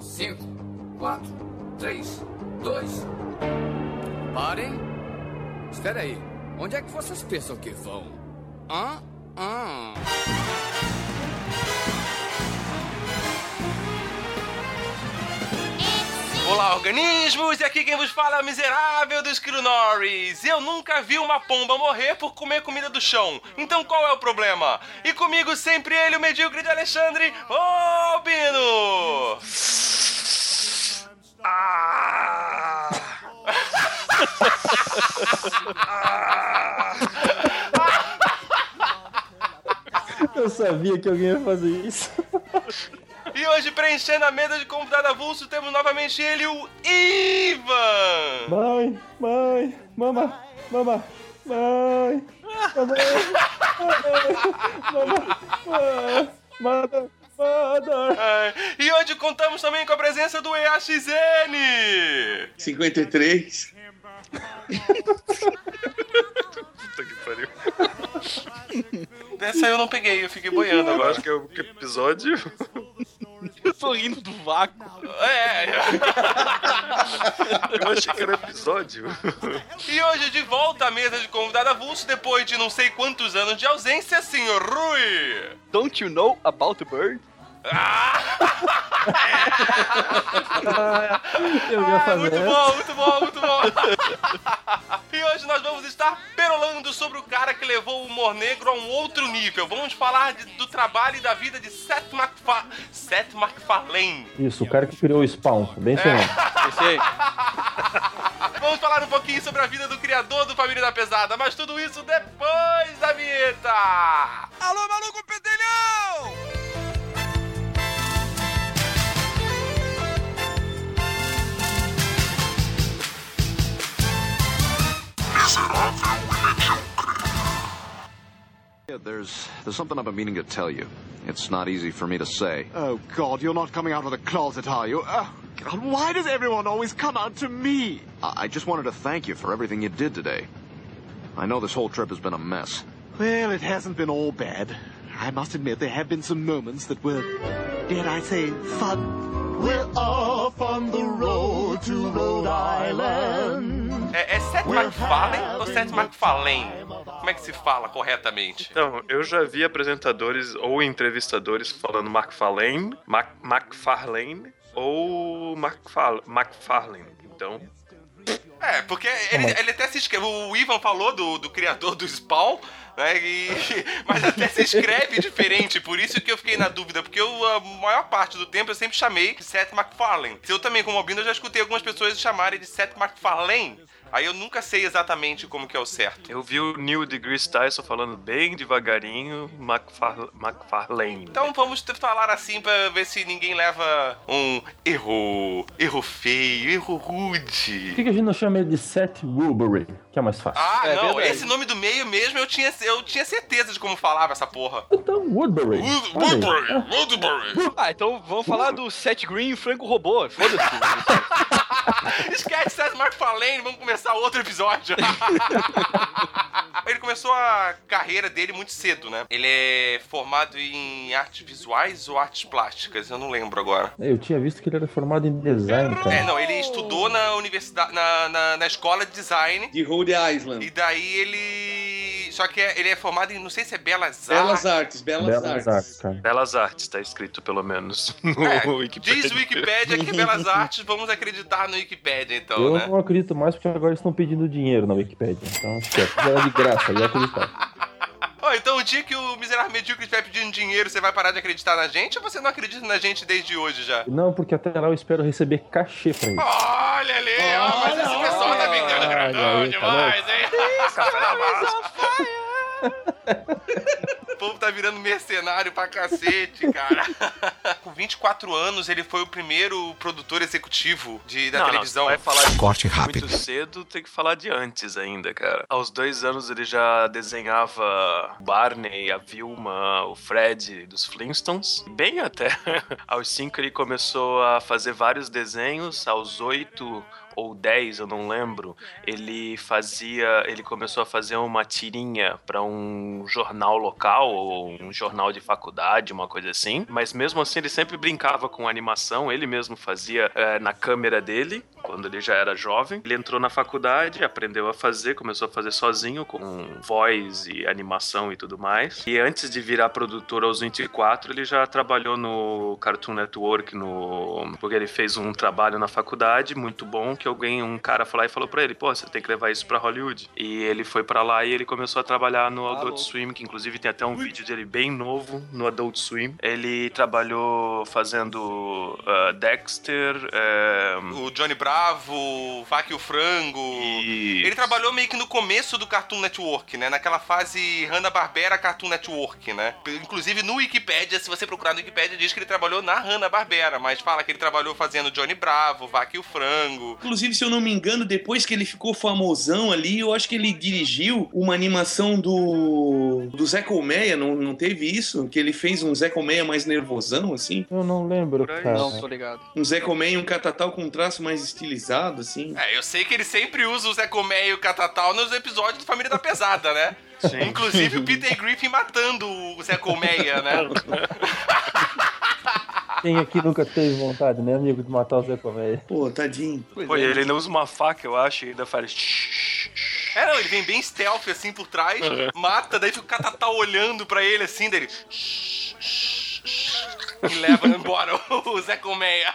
5, 4, 3, 2. Parem. Espera aí. Onde é que vocês pensam que vão? Hã? Hã? Olá, organismos! E aqui quem vos fala é o miserável do Esquilo Norris. Eu nunca vi uma pomba morrer por comer comida do chão. Então qual é o problema? E comigo sempre ele, o medíocre de Alexandre, ô Bino! Eu sabia que alguém ia fazer isso. E hoje, preenchendo a mesa de convidado avulso, temos novamente ele, o Ivan! Mãe, mãe, mama, mama, mãe, mamãe, mama, mama, mother, mother. Ah, E hoje contamos também com a presença do EAXN! 53. Puta que pariu. Essa eu não peguei, eu fiquei boiando Eu agora. acho que é o episódio. Eu tô rindo do vácuo. É, Eu achei que era episódio. e hoje de volta à mesa de convidado avulso, depois de não sei quantos anos de ausência, senhor Rui! Don't you know about the bird? Eu ia Ah, fazer muito essa. bom, muito bom, muito bom. e hoje nós vamos estar perolando sobre o cara que levou o humor negro a um outro nível. Vamos falar de- do trabalho e da vida de Seth, MacFa Seth MacFarlane. Isso, o cara que criou o Spawn, bem seu nome. Esse aí. Vamos falar um pouquinho sobre a vida do criador do Família da Pesada, mas tudo isso depois da vinheta. Alô, maluco pedelhão! There's there's something I've been meaning to tell you. It's not easy for me to say. Oh, God, you're not coming out of the closet, are you? Oh, God, why does everyone always come out to me? I, I just wanted to thank you for everything you did today. I know this whole trip has been a mess. Well, it hasn't been all bad. I must admit there have been some moments that were, dare I say, fun. We're off on the road to Rhode Island. É, é Seth MacFarlane ou Seth MacFarlane? Como é que se fala corretamente? Então, eu já vi apresentadores ou entrevistadores falando McFarlane, Mac, McFarlane ou McFar, McFarlane. Então, É, porque ele, ele até se escreve. O Ivan falou do, do criador do Spawn, né? e- mas até se escreve diferente, por isso que eu fiquei na dúvida, porque eu, a maior parte do tempo eu sempre chamei de Seth MacFarlane. Eu também, como albino, eu já escutei algumas pessoas chamarem de Seth MacFarlane. Aí eu nunca sei exatamente como que é o certo. eu vi o Neil deGrasse Tyson falando bem devagarinho McFar, McFarlane. Então vamos falar assim pra ver se ninguém leva um erro, erro feio, erro Por rude. que, que a gente não chama ele de Seth Woolbury, que é mais fácil? Ah, É não, verdade. esse nome do meio mesmo eu tinha, eu tinha certeza de como falava essa porra. Então, Woodbury. Aí. Woodbury, Woodbury. Ah, então vamos falar do Seth Green e Franco Robô. Foda-se. Esquece Seth MacFarlane, vamos começar outro episódio. Ele começou a carreira dele muito cedo, né? Ele é formado em artes visuais ou artes plásticas, eu não lembro agora. Eu tinha visto que ele era formado em design, cara. É, não, ele estudou na universidade, na, na, na escola de design. De Rhode Island. E daí ele. Só que é- ele é formado em, não sei se é Belas Belas Artes. artes, belas, Belas artes. artes, cara. Belas Artes, tá escrito pelo menos no É, Wikipedia. diz o Wikipedia que é Belas Artes, vamos acreditar no Wikipedia então, Eu né? não acredito mais porque agora eles estão pedindo dinheiro na Wikipedia. Então, esquece. Era de graça, eu ia acreditar. Ó, então o dia que o miserável medíocre estiver pedindo dinheiro, você vai parar de acreditar na gente ou você não acredita na gente desde hoje já? Não, porque até lá eu espero receber cachê pra isso. Olha ali, ó, mas esse pessoal tá grandão Olha aí, tá demais, hein? Café massa. O povo tá virando mercenário pra cacete, cara. Com 24 anos, ele foi o primeiro produtor executivo de, da Não, não, televisão. você vai falar de Corte muito cedo, tem que falar de antes ainda, cara. Aos dois anos ele já desenhava o Barney, a Vilma, o Fred dos Flintstones. Bem até. Aos cinco ele começou a fazer vários desenhos. Aos oito ou 10, eu não lembro, ele fazia, ele começou a fazer uma tirinha para um jornal local ou um jornal de faculdade, uma coisa assim. Mas mesmo assim, ele sempre brincava com animação, ele mesmo fazia é, na câmera dele, quando ele já era jovem. Ele entrou na faculdade, aprendeu a fazer, começou a fazer sozinho, com voz e animação e tudo mais. E antes de virar produtor aos 24, ele já trabalhou no Cartoon Network, no... porque ele fez um trabalho na faculdade muito bom, que alguém, um cara foi lá e falou pra ele, pô, você tem que levar isso pra Hollywood. E ele foi pra lá e ele começou a trabalhar no Adult Swim, que inclusive tem até um vídeo dele bem novo no Adult Swim. Ele trabalhou fazendo uh, Dexter, eh, O Johnny Bravo, Vaca e o Frango. e... Ele trabalhou meio que no começo do Cartoon Network, né? Naquela fase Hanna-Barbera Cartoon Network, né? Inclusive no Wikipedia, se você procurar no Wikipedia, diz que ele trabalhou na Hanna-Barbera, mas fala que ele trabalhou fazendo Johnny Bravo, Vaca e o Frango. Inclusive, se eu não me engano, depois que ele ficou famosão ali, eu acho que ele dirigiu uma animação do, do Zé Colmeia, não, não teve isso? Que ele fez um Zé Colmeia mais nervosão, assim? Eu não lembro, cara. Não, tô ligado. Um Zé Colmeia e um catatal com um traço mais estilizado, assim? É, eu sei que ele sempre usa o Zé Comé e o Catatal nos episódios do Família da Pesada, né? Sim. Inclusive o Peter Griffin matando o Zé Colmeia, né? Quem aqui nunca teve vontade, né, amigo, de matar o Zé Colmeia? Pô, tadinho. Pô, e ele ainda usa uma faca, eu acho, e ainda faz... É, não, ele vem bem stealth assim por trás, mata, daí o Catatal olhando pra ele assim, daí ele. E leva embora o Zé Colmeia.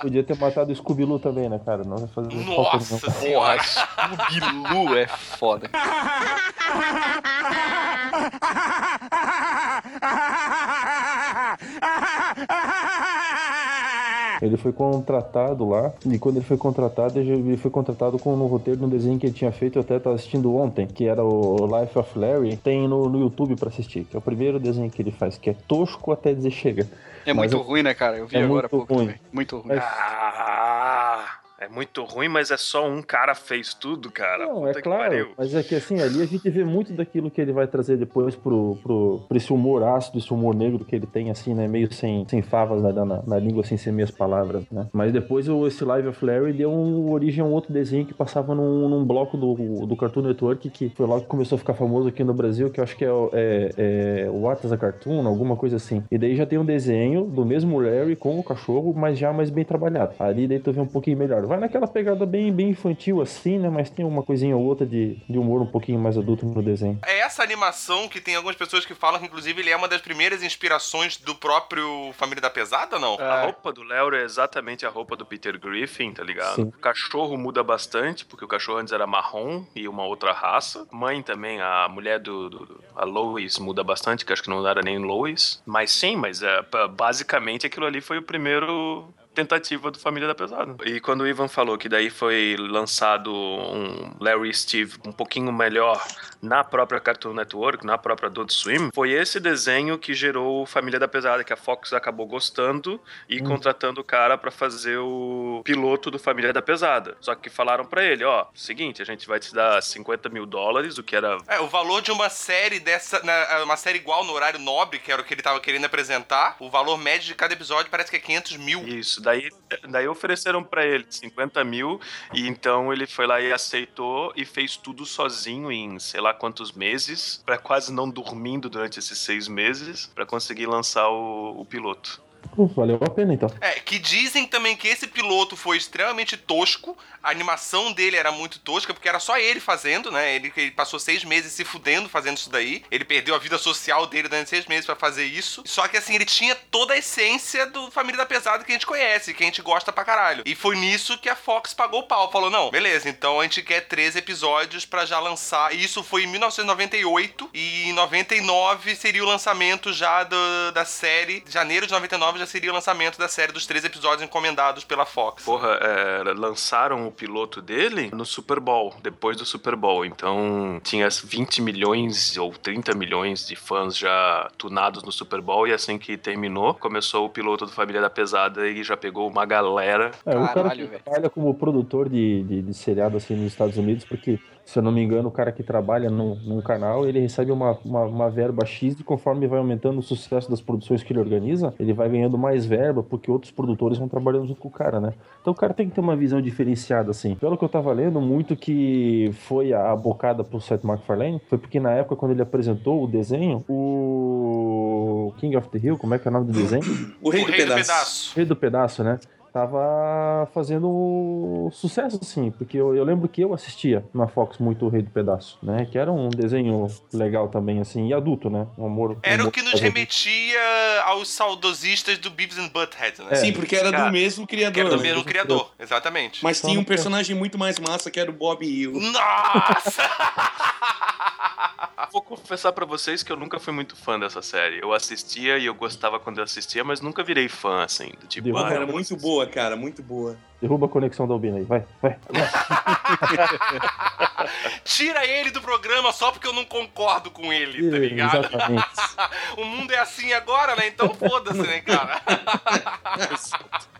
Podia ter matado o Scooby-Doo também, né, cara? Não vai fazer falta Nossa nenhuma. senhora. Scooby-Loo é foda. Ele foi contratado lá, e quando ele foi contratado, ele foi contratado com um roteiro de um desenho que ele tinha feito, eu até tava assistindo ontem, que era o Life of Larry. Tem no, no YouTube pra assistir, que é o primeiro desenho que ele faz, que é tosco até dizer chega. É muito eu- ruim, né, cara? Eu vi é agora há muito pouco ruim. também. Muito ruim. Mas- Ah, é muito ruim, mas é só um cara fez tudo, cara. Não, Puta é claro, mas é que assim, ali a gente vê muito daquilo que ele vai trazer depois pro, pro, pro esse humor ácido, esse humor negro que ele tem, assim, né, meio sem, sem favas na, na, na língua, assim, sem meias palavras, né. Mas depois o, esse Live of Larry deu um, origem a um outro desenho que passava num, num bloco do, do Cartoon Network, que foi lá que começou a ficar famoso aqui no Brasil, que eu acho que é, o- é, é o What is a Cartoon, alguma coisa assim. E daí já tem um desenho do mesmo Larry com o cachorro, mas já mais bem trabalhado. Ali daí tu vê um pouquinho melhor. Vai naquela pegada bem, bem infantil assim, né? Mas tem uma coisinha ou outra de, de humor um pouquinho mais adulto no desenho. É essa animação que tem algumas pessoas que falam que, inclusive, ele é uma das primeiras inspirações do próprio Família da Pesada, não? A roupa do Léo é exatamente a roupa do Peter Griffin, tá ligado? Sim. O cachorro muda bastante, porque o cachorro antes era marrom e uma outra raça. Mãe também, a mulher do, do- do- a Lois muda bastante, que acho que não era nem Lois. Mas sim, mas é, basicamente aquilo ali foi o primeiro tentativa do Família da Pesada. E quando o Ivan falou que daí foi lançado um Larry e Steve um pouquinho melhor na própria Cartoon Network, na própria Adult Swim, foi esse desenho que gerou o Família da Pesada, que a Fox acabou gostando e contratando o cara pra fazer o piloto do Família da Pesada. Só que falaram pra ele, ó, seguinte, a gente vai te dar 50 mil dólares, o que era É, o valor de uma série dessa. né, uma série igual no horário nobre, que era o que ele tava querendo apresentar, o valor médio de cada episódio parece que é 500 mil. Isso, daí, daí ofereceram pra ele 50 mil, e então ele foi lá e aceitou e fez tudo sozinho em sei lá quantos meses, pra quase não dormindo durante esses seis meses, pra conseguir lançar o, o piloto. Valeu a pena então. É, que dizem também que esse piloto foi extremamente tosco, a animação dele era muito tosca, porque era só ele fazendo, né? Ele, ele passou seis meses se fudendo fazendo isso daí. Ele perdeu a vida social dele durante seis meses pra fazer isso. Só que assim, ele tinha toda a essência do Família da Pesada que a gente conhece, que a gente gosta pra caralho. E foi nisso que a Fox pagou o pau. Falou, não, beleza, então a gente quer três episódios pra já lançar. E isso foi em 1998, e em 99 seria o lançamento já do- da série. Janeiro de 99 já seria o lançamento da série dos três episódios encomendados pela Fox. Porra, é, lançaram o piloto dele no Super Bowl, depois do Super Bowl. Então tinha 20 milhões ou 30 milhões de fãs já tunados no Super Bowl. E assim que terminou, começou o piloto do Família da Pesada e já pegou uma galera. É, o cara Caralho, que velho. trabalha como produtor de, de, de seriado assim nos Estados Unidos, porque Se eu não me engano, o cara que trabalha num, num canal, ele recebe uma, uma, uma verba X e conforme vai aumentando o sucesso das produções que ele organiza, ele vai ganhando mais verba porque outros produtores vão trabalhando junto com o cara, né? Então o cara tem que ter uma visão diferenciada, assim. Pelo que eu tava lendo, muito que foi a bocada pro Seth MacFarlane foi porque na época, quando ele apresentou o desenho, o King of the Hill, como é que é o nome do desenho? O Rei, O do, Rei do pedaço. Pedaço. Rei do Pedaço, né? Tava fazendo sucesso, assim, porque eu, eu lembro que eu assistia na Fox muito o Rei do Pedaço, né? Que era um desenho legal também, assim, e adulto, né? Um amor. Era um o que nos remetia aos saudosistas do Beavis and Butthead, né? Sim, porque era Cara, do mesmo Que era criador. do né? mesmo criador, exatamente. Mas tinha um não- personagem muito mais massa que era o Bob Hill. Nossa! Vou confessar pra vocês que eu nunca fui muito fã dessa série. Eu assistia e eu gostava quando eu assistia, mas nunca virei fã, assim. do Tipo, ah, Era muito boa, cara, muito boa. Derruba a conexão da Albina aí, vai, vai. Tira ele do programa só porque eu não concordo com ele, tá ligado? Exatamente. o mundo é assim agora, né? Então foda-se, né, cara?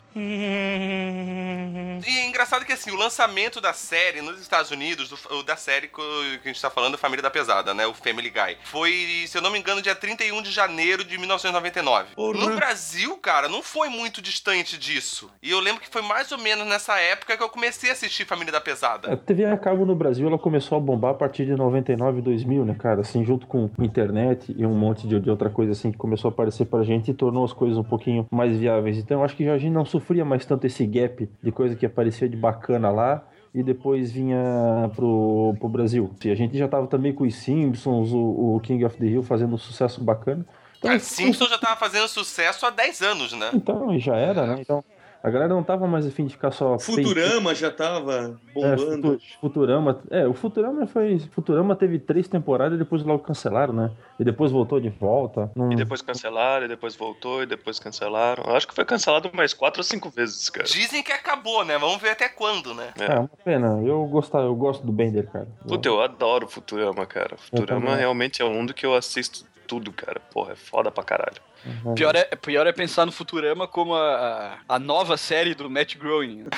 E é engraçado que assim, o lançamento da série nos Estados Unidos, do- da série que a gente tá falando, Família da Pesada, né? O Family Guy. Foi, se eu não me engano, dia 31 de janeiro de 1999. Porra. No Brasil, cara, não foi muito distante disso. E eu lembro que foi mais ou menos nessa época que eu comecei a assistir Família da Pesada. A TV a cabo no Brasil, ela começou a bombar a partir de 99, 2000, né, cara? Assim, junto com internet e um monte de, de outra coisa assim que começou a aparecer pra gente e tornou as coisas um pouquinho mais viáveis. Então, eu acho que a gente não sofria mais tanto esse gap de coisa que aparecia de bacana lá e depois vinha pro, pro Brasil. E a gente já tava também com os Simpsons, o, o King of the Hill fazendo um sucesso bacana. Então, Cara, Simpson já tava fazendo sucesso há 10 anos, né? então, já era, né? Então, a galera não tava mais afim de ficar só... Futurama já tava É, bombando. Futu- Futurama. É, o Futurama foi. Futurama teve três temporadas e depois logo cancelaram, né? E depois voltou de volta. Não... E depois cancelaram, e depois voltou, e depois cancelaram. Eu acho que foi cancelado mais quatro ou cinco vezes, cara. Dizem que acabou, né? Vamos ver até quando, né? É, uma pena. Eu gosto, eu gosto do Bender, cara. Puta, eu adoro Futurama, cara. Futurama realmente é um do que eu assisto tudo, cara. Porra, é foda pra caralho. Pior é, pior é pensar no Futurama como a, a nova série do Matt Groening.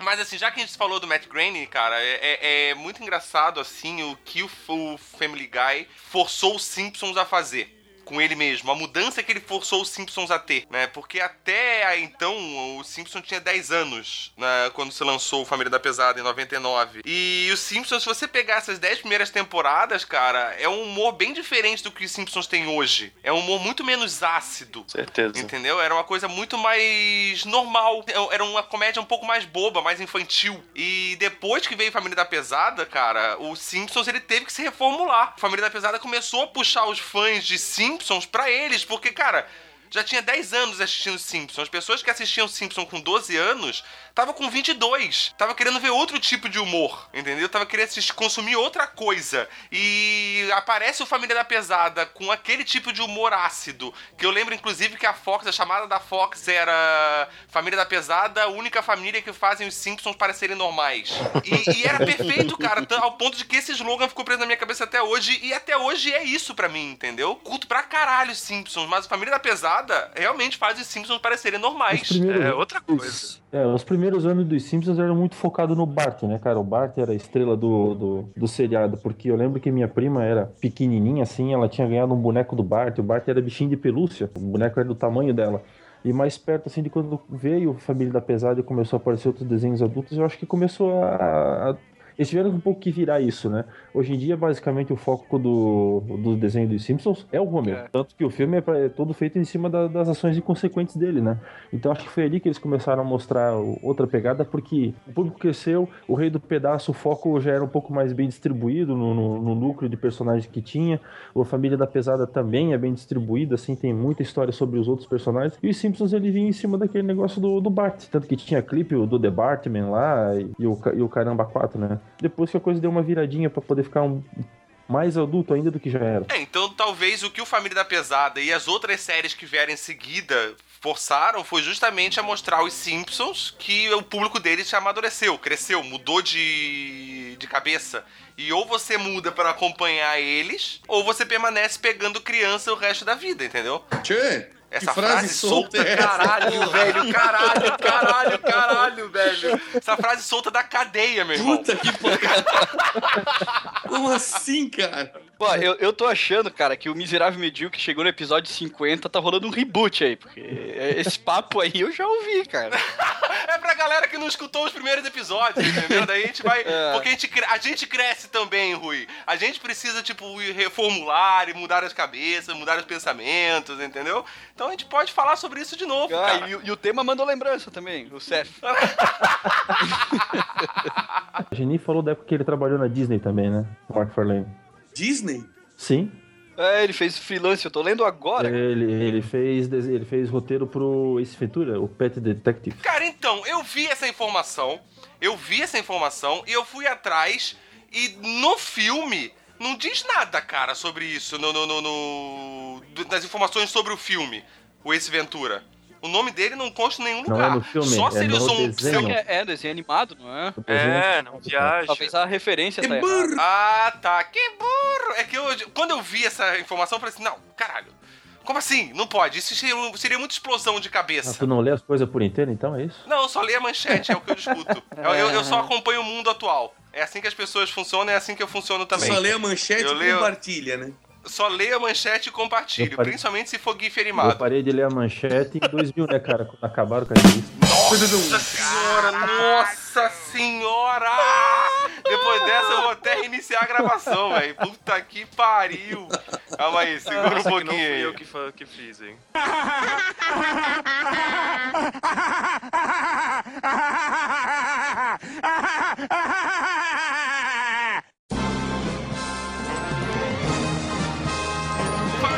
Mas assim, já que a gente falou do Matt Groening, cara, é, é- é muito engraçado assim o que o, o Family Guy forçou os Simpsons a fazer. Com ele mesmo, a mudança que ele forçou os Simpsons a ter, né? Porque até então o Simpson tinha 10 anos né, quando se lançou Família da Pesada em 99. E os Simpsons, se você pegar essas 10 primeiras temporadas, cara, é um humor bem diferente do que os Simpsons têm hoje. É um humor muito menos ácido. Certeza. Entendeu? Era uma coisa muito mais normal. Era uma comédia um pouco mais boba, mais infantil. E depois que veio Família da Pesada, cara, o Simpsons ele teve que se reformular. Família da Pesada começou a puxar os fãs de Simpsons pra eles, porque, cara. Já tinha 10 anos assistindo Simpsons. As pessoas que assistiam Simpsons com 12 anos tava com 22. Tava querendo ver outro tipo de humor, entendeu? Tava querendo assistir, consumir outra coisa. E aparece o Família da Pesada com aquele tipo de humor ácido. Que eu lembro, inclusive, que a Fox, a chamada da Fox era Família da Pesada, a única família que fazem os Simpsons parecerem normais. E, e era perfeito, cara, ao ponto de que esse slogan ficou preso na minha cabeça até hoje. E até hoje é isso pra mim, entendeu? Curto pra caralho Simpsons, mas Família da Pesada realmente faz os Simpsons parecerem normais. É outra coisa. é, os primeiros anos dos Simpsons eram muito focados no Bart, né, cara? O Bart era a estrela do, do, do seriado, porque eu lembro que minha prima era pequenininha assim, ela tinha ganhado um boneco do Bart, o Bart era bichinho de pelúcia, o boneco era do tamanho dela. E mais perto, assim, de quando veio Família da Pesada e começou a aparecer outros desenhos adultos, eu acho que começou a... a- Eles tiveram um pouco que virar isso, né? Hoje em dia, basicamente, o foco do, do desenho dos Simpsons é o Homer. É. Tanto que o filme é, pra- é todo feito em cima da- das ações inconsequentes dele, né? Então acho que foi ali que eles começaram a mostrar outra pegada, porque o público cresceu, o Rei do Pedaço, o foco já era um pouco mais bem distribuído no, no- no núcleo de personagens que tinha. A Família da Pesada também é bem distribuída, assim, tem muita história sobre os outros personagens. E os Simpsons ele vinha em cima daquele negócio do, do Bart. Tanto que tinha clipe do The Bartman lá e, e o, e o Caramba 4, né? Depois que a coisa deu uma viradinha pra poder ficar um mais adulto ainda do que já era. É, então talvez o que o Família da Pesada e as outras séries que vieram em seguida forçaram foi justamente a mostrar os Simpsons que o público deles amadureceu, cresceu, mudou de, de cabeça. E ou você muda pra acompanhar eles, ou você permanece pegando criança o resto da vida, entendeu? Tchê, Essa frase frase, solta solta, é essa? caralho, velho, caralho, caralho, caralho, velho. Essa frase solta da cadeia, meu irmão. Puta que pariu. Como assim, cara? Pô, eu, eu tô achando, cara, que o Miserável Medíocre chegou no episódio 50, tá rolando um reboot aí, porque esse papo aí eu já ouvi, cara. É pra galera que não escutou os primeiros episódios, entendeu? Daí a gente vai. É. Porque a gente, a gente cresce também, Rui. A gente precisa, tipo, reformular e mudar as cabeças, mudar os pensamentos, entendeu? Então a gente pode falar sobre isso de novo, Ah, cara. e, o- e o tema mandou lembrança também, o Seth. A Geni falou da época que ele trabalhou na Disney também, né? O Mark Farlane. Disney? Sim. É, ele fez freelance, eu tô lendo agora. Ele, ele, fez, ele fez roteiro pro Ace Ventura, o Pet Detective. Cara, então, eu vi essa informação, eu vi essa informação e eu fui atrás e no filme não diz nada, cara, sobre isso, no, no, no- no- das informações sobre o filme, o Ace Ventura. O nome dele não consta em nenhum Não lugar. é no filme, Só é se ele no usou um desenho. pseudo- É, é, desenho animado, não é? É, não viaja. Talvez a referência Que tá burro! Ah, tá. Que burro! É que eu, quando eu vi essa informação, eu falei assim, não, caralho. Como assim? Não pode. Isso seria, seria muita explosão de Ah, cabeça. tu não lê as coisas por inteiro, então é isso? Não, eu só leio a manchete, é o que eu discuto. Eu, eu- eu só acompanho o mundo atual. É assim que as pessoas funcionam, é assim que eu funciono também. Só lê a manchete Eu e leio- compartilha, né? Só leio a manchete e compartilho, Eu parei- principalmente se for GIF Eu animado. parei de ler a manchete em 2000, né, cara? Quando acabaram com a revista. Nossa senhora, nossa senhora! Depois dessa eu vou até reiniciar a gravação, velho. Puta que pariu. Calma aí, segura um Nossa, que não pouquinho fui aí. eu que, que fiz, hein.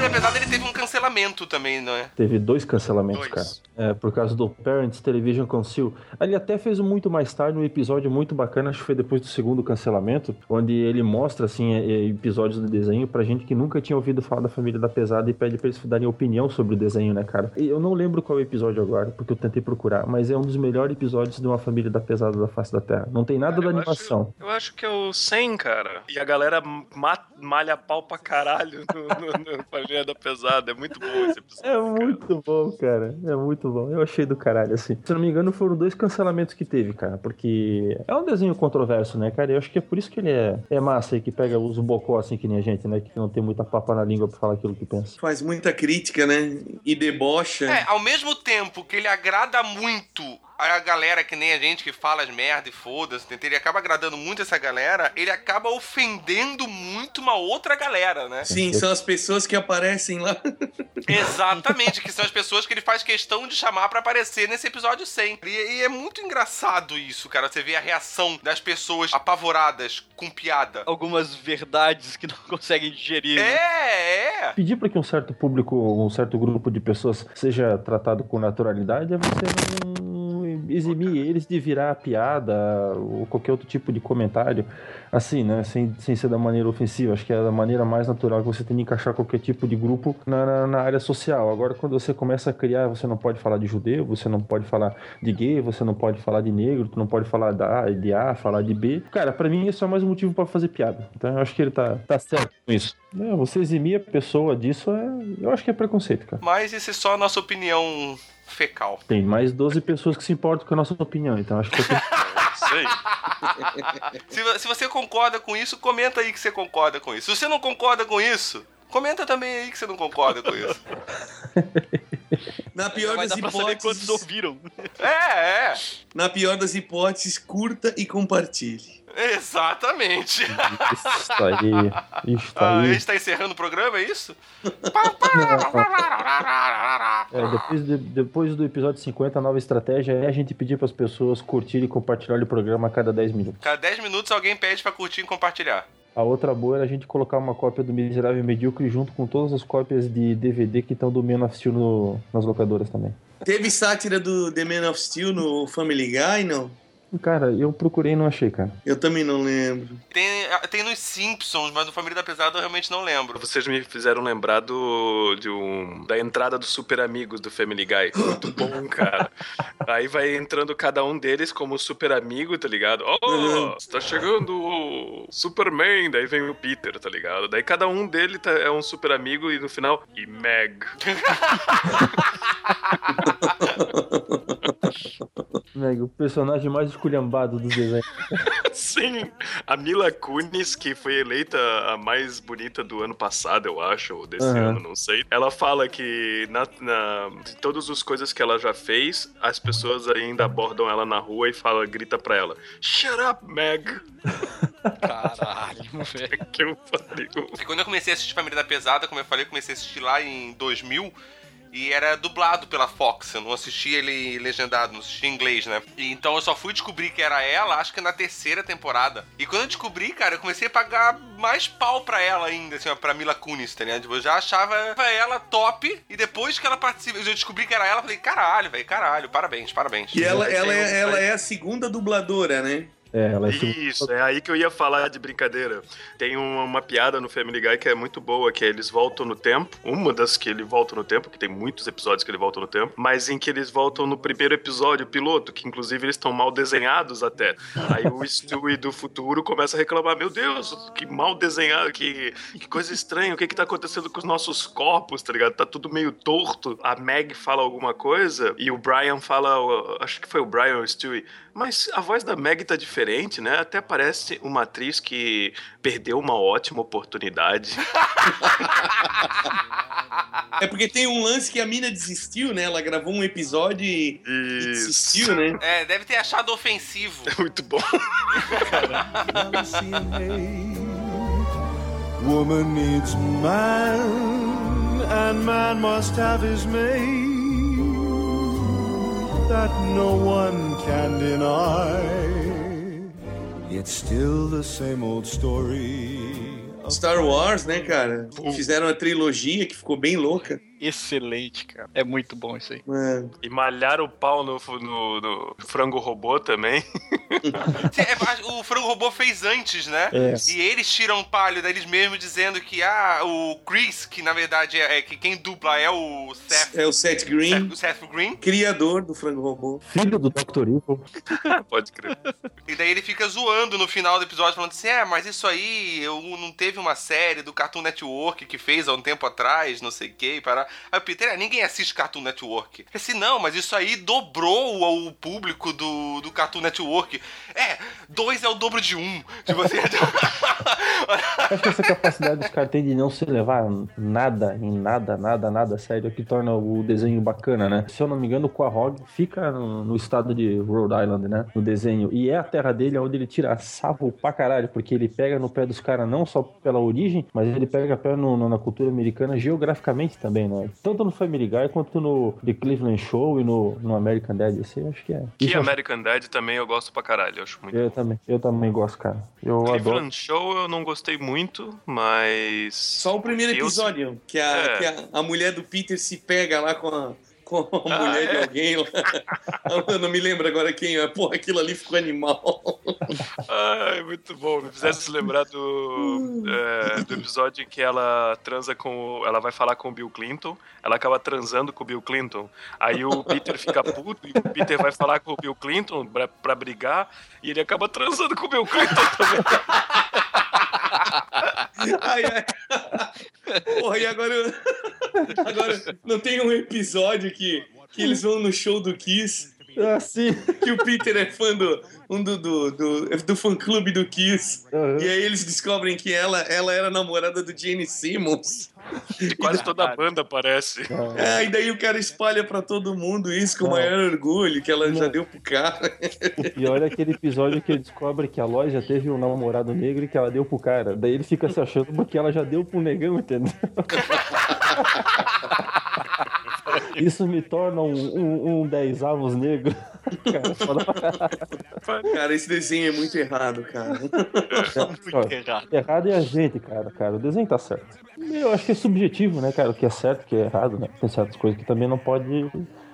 Família Pesada ele teve um cancelamento também, não é? Teve dois cancelamentos, Dois. cara. É, por causa do Parents Television Council. Ele até fez um muito mais tarde um episódio muito bacana, acho que foi depois do segundo cancelamento, onde ele mostra, assim, é, é, episódios do desenho pra gente que nunca tinha ouvido falar da Família da Pesada e pede pra eles darem opinião sobre o desenho, né, cara? E eu não lembro qual é o episódio agora, porque eu tentei procurar, mas é um dos melhores episódios de uma Família da Pesada da face da Terra. Não tem nada Cara, da eu animação. Acho, eu acho que é o 100, cara. E a galera ma- malha pau pra caralho no, no, no Família da Pesada. É muito bom esse episódio. É cara. muito bom, cara. É muito bom. Eu achei do caralho, assim. Se eu não me engano, foram dois cancelamentos que teve, cara. Porque é um desenho controverso, né, cara? Eu acho que é por isso que ele é, é massa e que pega os bocó, assim, que nem a gente, né? Que não tem muita papa na língua pra falar aquilo que pensa. Faz muita crítica, né? E debocha. É, ao mesmo tempo que ele agrada muito a galera que nem a gente que fala as merda e foda-se, ele acaba agradando muito essa galera, ele acaba ofendendo muito uma outra galera, né? Sim, são as pessoas que aparecem lá. Exatamente, que são as pessoas que ele faz questão de chamar pra aparecer nesse episódio 100. E, e é muito engraçado isso, cara. Você vê a reação das pessoas apavoradas com piada. Algumas verdades que não conseguem digerir. né? É, é. Pedir para que um certo público, um certo grupo de pessoas seja tratado com naturalidade é você não eximir eles de virar piada ou qualquer outro tipo de comentário, assim, né? Sem, sem ser da maneira ofensiva. Acho que é a maneira mais natural que você tem de encaixar qualquer tipo de grupo na, na, na área social. Agora, quando você começa a criar, você não pode falar de judeu, você não pode falar de gay, você não pode falar de negro, tu não pode falar da, de A, falar de B. Cara, para mim isso é mais um motivo para fazer piada. Então eu acho que ele tá, tá certo com isso. É, você eximir a pessoa disso, é, eu acho que é preconceito, cara. Mas isso é só a nossa opinião fecal. Tem mais 12 pessoas que se importam com a nossa opinião, então acho que eu tenho... Aí. Se, se você concorda com isso, comenta aí que você concorda com isso. Se você não concorda com isso, comenta também aí que você não concorda com isso. Na pior das quantos hipóteses, ouviram. É, é. na pior das hipóteses, curta e compartilhe. Exatamente. Isso aí, isso Ah, a aí. gente tá encerrando o programa, é isso? É, depois, de- depois do episódio 50, a nova estratégia é a gente pedir para as pessoas curtirem e compartilharem o programa a cada 10 minutos. Cada 10 minutos alguém pede pra curtir e compartilhar. A outra boa era a gente colocar uma cópia do Miserável e Medíocre junto com todas as cópias de DVD que estão do Man of Steel no- nas locadoras também. Teve sátira do The Man of Steel no Family Guy, não? Cara, eu procurei e não achei, cara. Eu também não lembro. Tem, tem nos Simpsons, mas no Família da Pesada eu realmente não lembro. Vocês me fizeram lembrar do, de um, da entrada dos Super Amigos do Family Guy. Muito bom, cara. Aí vai entrando cada um deles como super amigo, tá ligado? Oh, está chegando o Superman. Daí vem o Peter, tá ligado? Daí cada um dele tá- é um super amigo e no final, e Meg. Meg, o personagem mais esculhambado dos desenhos. Sim, a Mila Kunis, que foi eleita a mais bonita do ano passado, eu acho, ou desse Aham. ano, não sei. Ela fala que na, na- de todas as coisas que ela já fez, as pessoas ainda abordam ela na rua e fala, grita pra ela: Shut up, Meg! Caralho, velho. que eu falei. Quando eu comecei a assistir Família da Pesada, como eu falei, eu comecei a assistir lá em 2000 e era dublado pela Fox. Eu não assisti ele legendado, não assisti em inglês, né? E então eu só fui descobrir que era ela, acho que na terceira temporada. E quando eu descobri, cara, eu comecei a pagar mais pau pra ela ainda, assim, ó, pra Mila Kunis, tá ligado? Tipo, Eu já achava ela top e depois que ela participa, eu descobri que era ela, eu falei, caralho, velho, caralho, parabéns, parabéns. E ela, ela, é, ela é a segunda dubladora, né? É, ela é Isso, é aí que eu ia falar de brincadeira. Tem uma, uma piada no Family Guy que é muito boa, que é eles voltam no tempo. Uma das que ele volta no tempo, que tem muitos episódios que ele volta no tempo, mas em que eles voltam no primeiro episódio, piloto, que inclusive eles estão mal desenhados até. Aí o Stewie do futuro começa a reclamar: Meu Deus, que mal desenhado, que, que coisa estranha, o que que tá acontecendo com os nossos corpos, tá ligado? Tá tudo meio torto. A Meg fala alguma coisa e o Brian fala, acho que foi o Brian ou o Stewie, mas a voz da Meg tá diferente, né? Até parece uma atriz que perdeu uma ótima oportunidade. É porque tem um lance que a mina desistiu, né? Ela gravou um episódio e, e desistiu, né? É, deve ter achado ofensivo. Muito bom. Woman needs man, and man must have his mate. That no one can deny. It's still the same old story. Star Wars, né, cara? Fizeram a trilogia que ficou bem louca. Excelente, cara. É muito bom isso aí. É. E malhar o pau no, no- no frango robô também. Sim, é, o Frango Robô fez antes, né? É. E eles tiram palho deles mesmos dizendo que ah, o Chris, que na verdade é, é que quem dubla é o Seth. É o Seth Green, o Seth Green. criador do Frango Robô. Filho do Dr. Evil. Pode crer. E daí ele fica zoando no final do episódio, falando assim: é, mas isso aí, eu não teve uma série do Cartoon Network que fez há um tempo atrás, não sei o que, para. Aí o Peter, é, ninguém assiste Cartoon Network. Eu assim, não, mas isso aí dobrou o, público do, do Cartoon Network. É, dois é o dobro de um. Tipo assim, Acho que essa capacidade dos têm de não se levar nada, em nada, nada, nada sério, é que torna o desenho bacana, né? Se eu não me engano, o Quahog fica no, estado de Rhode Island, né? No desenho. E é a terra dele onde ele tira sarro pra caralho, porque ele pega no pé dos caras não só pela origem, mas ele pega pé no- no- na cultura americana geograficamente também, né? Tanto no Family Guy quanto no The Cleveland Show e no, no American Dad. Eu acho que é. E Isso eu, American Dad também eu gosto pra caralho, eu acho muito. eu também, eu também gosto, cara. Eu adoro. Cleveland Show eu não gostei muito, mas. Só o primeiro Eu- episódio, que, a, É. que a, a mulher do Peter se pega lá com a, com a Ah, mulher de é? alguém lá. Eu não me lembro agora quem é. Porra, aquilo ali ficou animal. Ai, muito bom. Me fizesse lembrar do, é, do episódio em que ela transa com. Ela vai falar com o Bill Clinton. Ela acaba transando com o Bill Clinton. Aí o Peter fica puto e o Peter vai falar com o Bill Clinton pra, pra brigar. E ele acaba transando com o Bill Clinton também. Ai, ai. Porra, e agora. Agora, não tem um episódio que, que eles vão no show do Kiss. Ah, sim. Que o Peter é fã do, um do, do, do, do fã clube do Kiss. E aí eles descobrem que ela, ela era namorada do Gene Simmons. E quase toda a banda aparece. É, e daí o cara espalha pra todo mundo isso com o maior orgulho, que ela já deu pro cara. O pior é aquele episódio que ele descobre que a loja teve um namorado negro e que ela deu pro cara. Daí ele fica se achando porque ela já deu pro negão, entendeu? Isso me torna um, um, um 10 avos negro. Cara. Cara, esse desenho é muito errado, cara. Ó, errado é a gente, cara, cara. O desenho tá certo. Eu acho que é subjetivo, né, cara? O que é certo, o que é errado, né? Tem certas coisas que também não pode,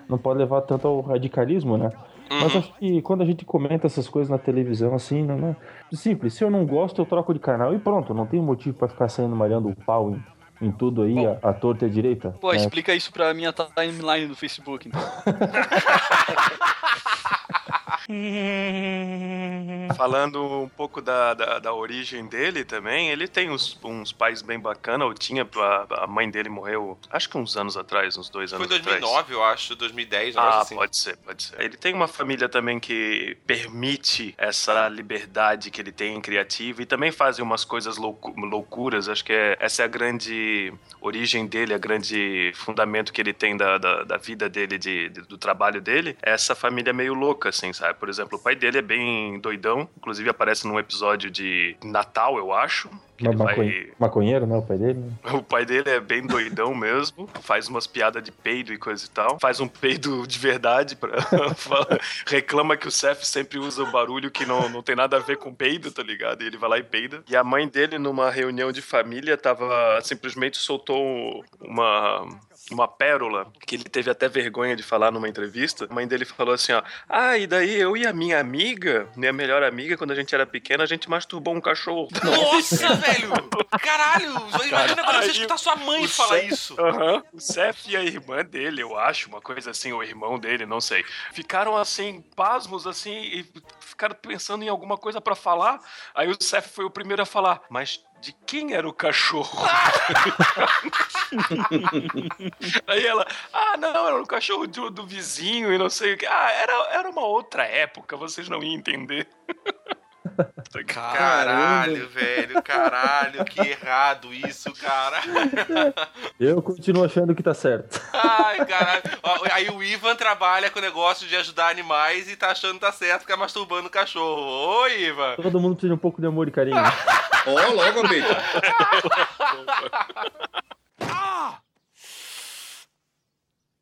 não pode levar tanto ao radicalismo, né? Mas acho que quando a gente comenta essas coisas na televisão, assim, não é simples. Se eu não gosto, eu troco de canal e pronto. Não tem motivo pra ficar saindo malhando o pau em, em tudo aí, a, a torta e a direita. Pô, né? explica isso pra minha timeline do Facebook, então. Falando um pouco da, da, da origem dele também, ele tem uns, uns pais bem bacanas, ou tinha, a, a mãe dele morreu, acho que uns anos atrás, uns dois Foi anos em 2009, atrás. eu acho, 2010, eu Ah, acho assim. pode ser, pode ser. Ele tem uma família também que permite essa liberdade que ele tem criativa e também fazem umas coisas loucu- loucuras. Acho que é, essa é a grande origem dele, a grande fundamento que ele tem da, da, da vida dele, de, de- do trabalho dele. É essa família meio louca, assim, sabe? Por exemplo, o pai dele é bem doidão, inclusive aparece num episódio de Natal, eu acho. Que Ma- ele vai maconhe- Maconheiro, né? O pai dele. né? o pai dele é bem doidão mesmo, faz umas piadas de peido e coisa e tal. Faz um peido de verdade, pra, reclama que o Seth sempre usa o barulho que não, não tem nada a ver com peido, tá ligado? E ele vai lá e peida. E a mãe dele, numa reunião de família, tava simplesmente soltou uma. Uma pérola que ele teve até vergonha de falar numa entrevista. A mãe dele falou assim: ó, ah, e daí eu e a minha amiga, minha melhor amiga, quando a gente era pequena, a gente masturbou um cachorro. Nossa, velho! Caralho! Imagina quando você escutar sua mãe o falar Seth- isso. O Seth e a irmã dele, eu acho, uma coisa assim, o irmão dele, não sei. Ficaram assim, pasmos assim, e ficaram pensando em alguma coisa pra falar. Aí o Seth foi o primeiro a falar, mas de quem era o cachorro? Aí ela, ah, não, era o cachorro do, do vizinho e não sei o que. Ah, era, era uma outra época, vocês não iam entender. Caralho, velho, caralho, que errado isso, cara. Eu continuo achando que tá certo. Ai, caralho. Aí o Ivan trabalha com o negócio de ajudar animais e tá achando que tá certo ficar masturbando o cachorro. Oi, Ivan. Todo mundo precisa de um pouco de amor e carinho. Ó, logo, Abelha. Ah!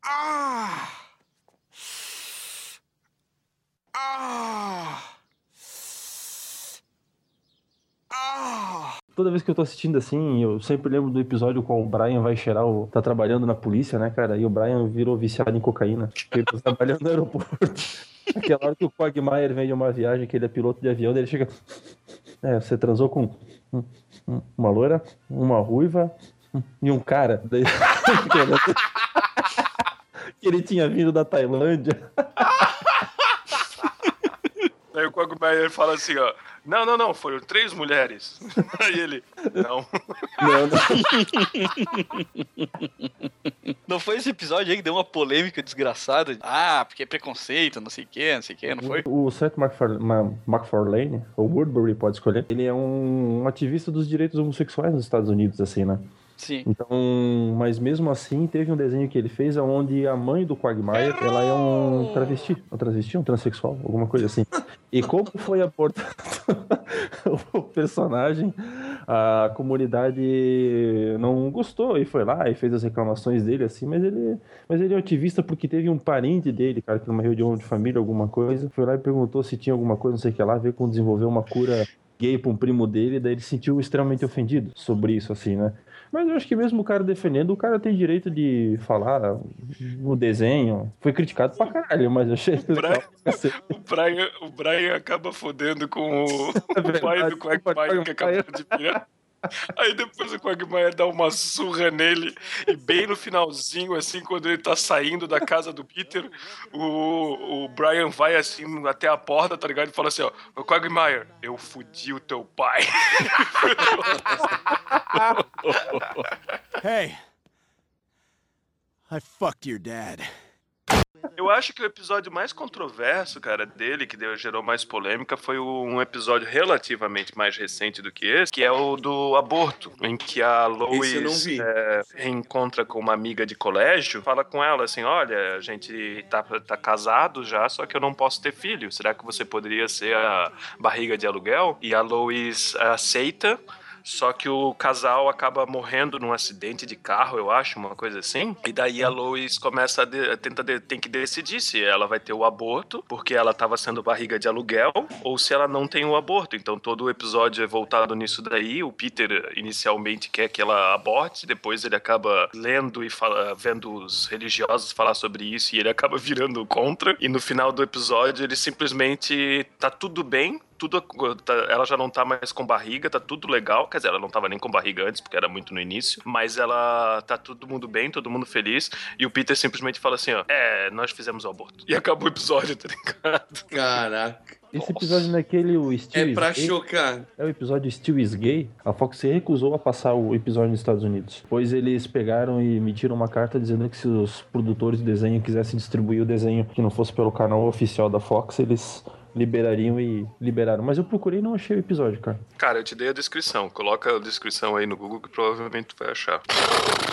Ah! Ah! Toda vez que eu tô assistindo assim, eu sempre lembro do episódio com o Brian vai cheirar o. tá trabalhando na polícia, né, cara? E o Brian virou viciado em cocaína. Ele tá trabalhando no aeroporto. Aquela hora que o Quagmire vem de uma viagem, que ele é piloto de avião, daí ele chega. É, você transou com um- um- uma loira, uma ruiva e um cara. Daí... que ele tinha vindo da Tailândia. Aí o Quagmire fala assim, ó, não, não, não, foram três mulheres. Aí ele, não. Não, Não foi esse episódio aí que deu uma polêmica desgraçada? Ah, porque é preconceito, não sei o que, não sei o que, não foi? O Seth MacFar- Ma- MacFarlane, ou Woodbury pode escolher, ele é um, um ativista dos direitos homossexuais nos Estados Unidos, assim, né? Sim. Então, mas mesmo assim, teve um desenho que ele fez onde a mãe do Quagmire, ela é um travesti, um travesti, um transexual, alguma coisa assim. E como foi abordado o personagem, a comunidade não gostou e foi lá e fez as reclamações dele assim, mas ele, mas ele é ativista porque teve um parente dele, cara, que numa reunião de família, alguma coisa, foi lá e perguntou se tinha alguma coisa, não sei o que lá, veio com desenvolver uma cura gay pra um primo dele, daí ele se sentiu extremamente ofendido sobre isso, assim, né? Mas eu acho que mesmo o cara defendendo, o cara tem direito de falar no desenho. Foi criticado pra caralho, mas eu achei legal. O Brian, o Brian acaba fodendo com o, o pai do Quagmire que acabou de virar. Aí depois o Quagmire dá uma surra nele e bem no finalzinho, assim, quando ele tá saindo da casa do Peter, o, o Brian vai assim até a porta, tá ligado? E fala assim, ó, "Ô, Quagmire, eu fudi o teu pai. Hey, I fucked your dad. Eu acho que o episódio mais controverso, cara, dele, que deu, gerou mais polêmica, foi um episódio relativamente mais recente do que esse, que é o do aborto, em que a Lois é, reencontra com uma amiga de colégio, fala com ela assim, olha, a gente tá, tá casado já, só que eu não posso ter filho, será que você poderia ser a barriga de aluguel? E a Lois aceita, Só que o casal acaba morrendo num acidente de carro, eu acho, uma coisa assim. E daí a Lois começa a, de, tenta de, tem que decidir se ela vai ter o aborto, porque ela estava sendo barriga de aluguel, ou se ela não tem o aborto. Então todo o episódio é voltado nisso daí. O Peter inicialmente quer que ela aborte, depois ele acaba lendo e fala, vendo os religiosos falar sobre isso e ele acaba virando contra. E no final do episódio ele simplesmente tá tudo bem, tudo tá- ela já não tá mais com barriga, tá tudo legal. Quer dizer, ela não tava nem com barriga antes, porque era muito no início. Mas ela tá todo mundo bem, todo mundo feliz. E o Peter simplesmente fala assim: ó, é, nós fizemos o aborto. E acabou o episódio, tá ligado? Caraca. Esse episódio naquele, o Steel É pra Gay, chocar. É o episódio Steel is Gay. A Fox se recusou a passar o episódio nos Estados Unidos. Pois eles pegaram e emitiram uma carta dizendo que se os produtores de desenho quisessem distribuir o desenho que não fosse pelo canal oficial da Fox, eles liberariam e liberaram. Mas eu procurei e não achei o episódio, cara. Cara, eu te dei a descrição. Coloca a descrição aí no Google que provavelmente tu vai achar.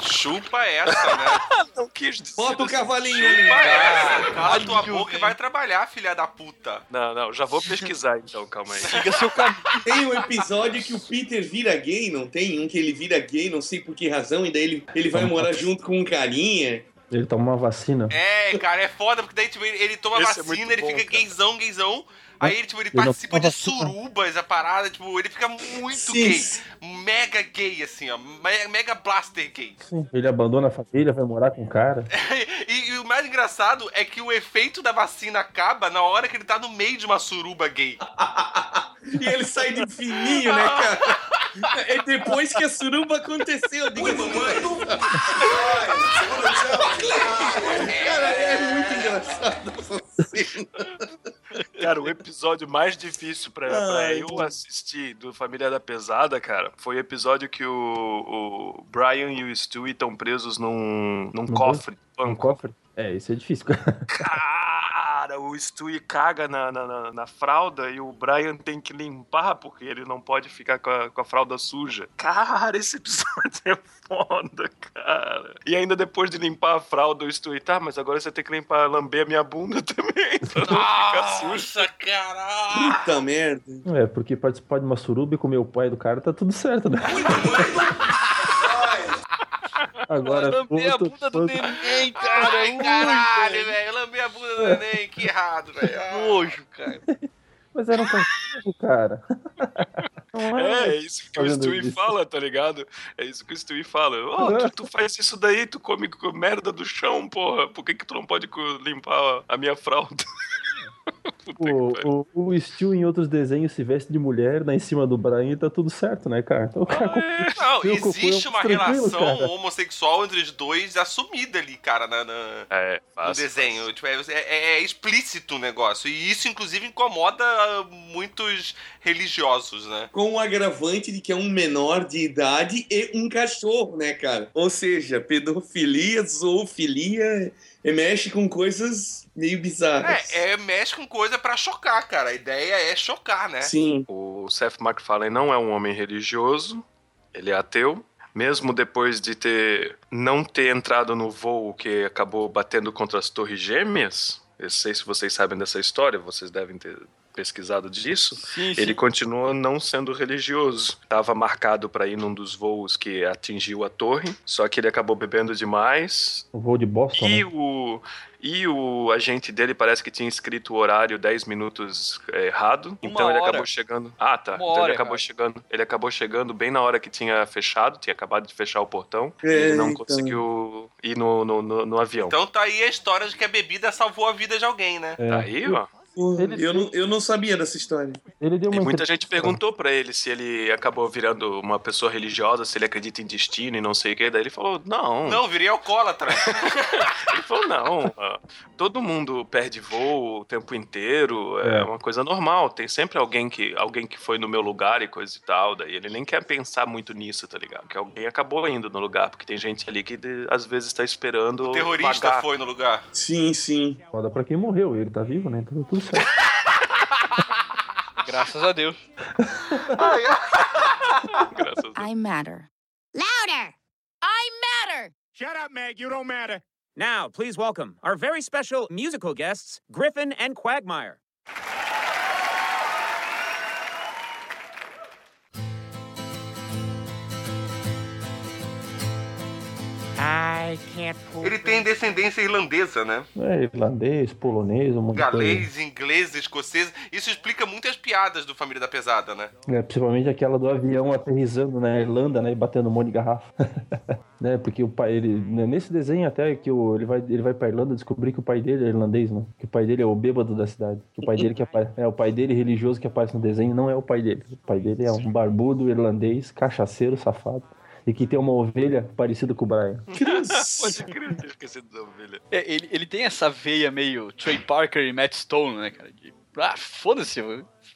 Chupa essa, né? não quis dizer. Bota o cavalinho Chupa ali. essa. Cala tua boca e vai trabalhar, filha da puta. Não, não, já vou pesquisar então, calma aí. Siga seu caminho. Tem um episódio que o Peter vira gay, não tem? Um que ele vira gay, não sei por que razão, e daí ele, ele vai morar junto com um carinha. Ele toma uma vacina. É, cara, é foda, porque daí, tipo, ele, ele toma Esse é vacina, muito ele bom, fica cara. gaysão, gaysão. Aí ele, tipo, ele participa de surubas, a parada, tipo, ele fica muito Sim. gay. Mega gay, assim, ó. me- Mega blaster gay. Sim. Ele abandona a família, vai morar com o cara. E, e o mais engraçado é que o efeito da vacina acaba na hora que ele tá no meio de uma suruba gay. E ele sai de fininho, né, cara? É depois que a suruba aconteceu. Diga Cara, é muito engraçado essa cena. Cara, o episódio mais difícil pra, pra Ai, eu Deus. assistir do Família da Pesada, cara, foi o episódio que o, o Brian e o Stewie estão presos num, num cofre. de Um banco. cofre? É, isso é difícil, cara. Cara, o Stewie caga na, na, na- na fralda e o Brian tem que limpar porque ele não pode ficar com a, com a fralda suja. Cara, esse episódio é foda, cara. E ainda depois de limpar a fralda, o Stewie, tá, mas agora você tem que limpar, lamber a minha bunda também, pra não ficar. Nossa, caralho! Puta merda. É, porque participar de uma suruba e comer o pai do cara tá tudo certo, né? Agora, Lambei a bunda do neném, cara. Ai, caralho, velho. Eu lambei a bunda do neném, que errado, velho. Ah. Nojo, cara. Mas era um cachorro, cara. É, é isso que o Stewie isso. fala, tá ligado? É isso que o Stewie fala. Ó, tu, tu faz isso daí, tu come co- merda do chão, porra. Por que, que tu não pode limpar a minha fralda? O, o, o Steel em outros desenhos se veste de mulher, dá em cima do Brian e tá tudo certo, né, cara? Então o cara Não, é existe uma relação cara. homossexual entre os dois assumida ali, cara, na, na- É, no fácil, desenho. Tipo, é, é- é explícito o negócio. E isso, inclusive, incomoda muitos religiosos, né? Com o agravante de que é um menor de idade e um cachorro, né, cara? Ou seja, pedofilia, zoofilia, e mexe com coisas meio bizarras. É, é, mexe com coisa pra chocar, cara. A ideia é chocar, né? Sim. O Seth MacFarlane não é um homem religioso, ele é ateu. Mesmo depois de ter não ter entrado no voo que acabou batendo contra as torres gêmeas, eu sei se vocês sabem dessa história, vocês devem ter pesquisado disso. Sim, sim. Ele continua não sendo religioso. Estava marcado para ir num dos voos que atingiu a torre, só que ele acabou bebendo demais. O voo de Boston, E né? o, e o agente dele parece que tinha escrito o horário 10 minutos é, errado. Uma então ele hora. acabou chegando. Ah, tá. Uma então hora, ele acabou cara. chegando. Ele acabou chegando bem na hora que tinha fechado, tinha acabado de fechar o portão. e ele não conseguiu ir no, no, no, no avião. Então tá aí a história de que a bebida salvou a vida de alguém, né? É. Tá aí, ó. Porra, Ele- eu, não, eu não sabia dessa história. Ele deu E uma muita entrevista- gente perguntou pra ele se ele acabou virando uma pessoa religiosa, se ele acredita em destino e não sei o que. Daí ele falou: não. Não, virei alcoólatra. Ele falou: não. ah, Todo mundo perde voo o tempo inteiro. É, É. uma coisa normal. Tem sempre alguém que, alguém que foi no meu lugar e coisa e tal. Daí ele nem quer pensar muito nisso, tá ligado? Que alguém acabou indo no lugar. Porque tem gente ali que de- às vezes tá esperando. O terrorista vagar. foi no lugar. Sim, sim. Foda pra quem morreu, ele tá vivo, né? Então tudo certo. Graças a Deus. Graças a Deus. I matter. Louder! I matter! Shut up, Meg. You don't matter. Now, please welcome our very special musical guests, Griffin and Quagmire. Ele tem descendência irlandesa, né? É, irlandês, polonês, um monte. Galês, inglês, escocês. Isso explica muitas piadas do Família da Pesada, né? É, principalmente aquela do avião aterrissando na Irlanda, né? E batendo um monte de garrafa. né? Porque o pai, ele. né, Nesse desenho até que o, ele, vai, ele vai pra Irlanda descobrir que o pai dele é irlandês, né? Que o pai dele é o bêbado da cidade. Que o pai dele que aparece. É, o pai dele religioso que aparece no desenho não é o pai dele. O pai dele é um barbudo irlandês, cachaceiro, safado. E que tem uma ovelha parecida com o Brian. Pode crer, eu tinha esquecido da ovelha. É, ele, ele tem essa veia meio Trey Parker e Matt Stone, né, cara? De, ah, foda-se,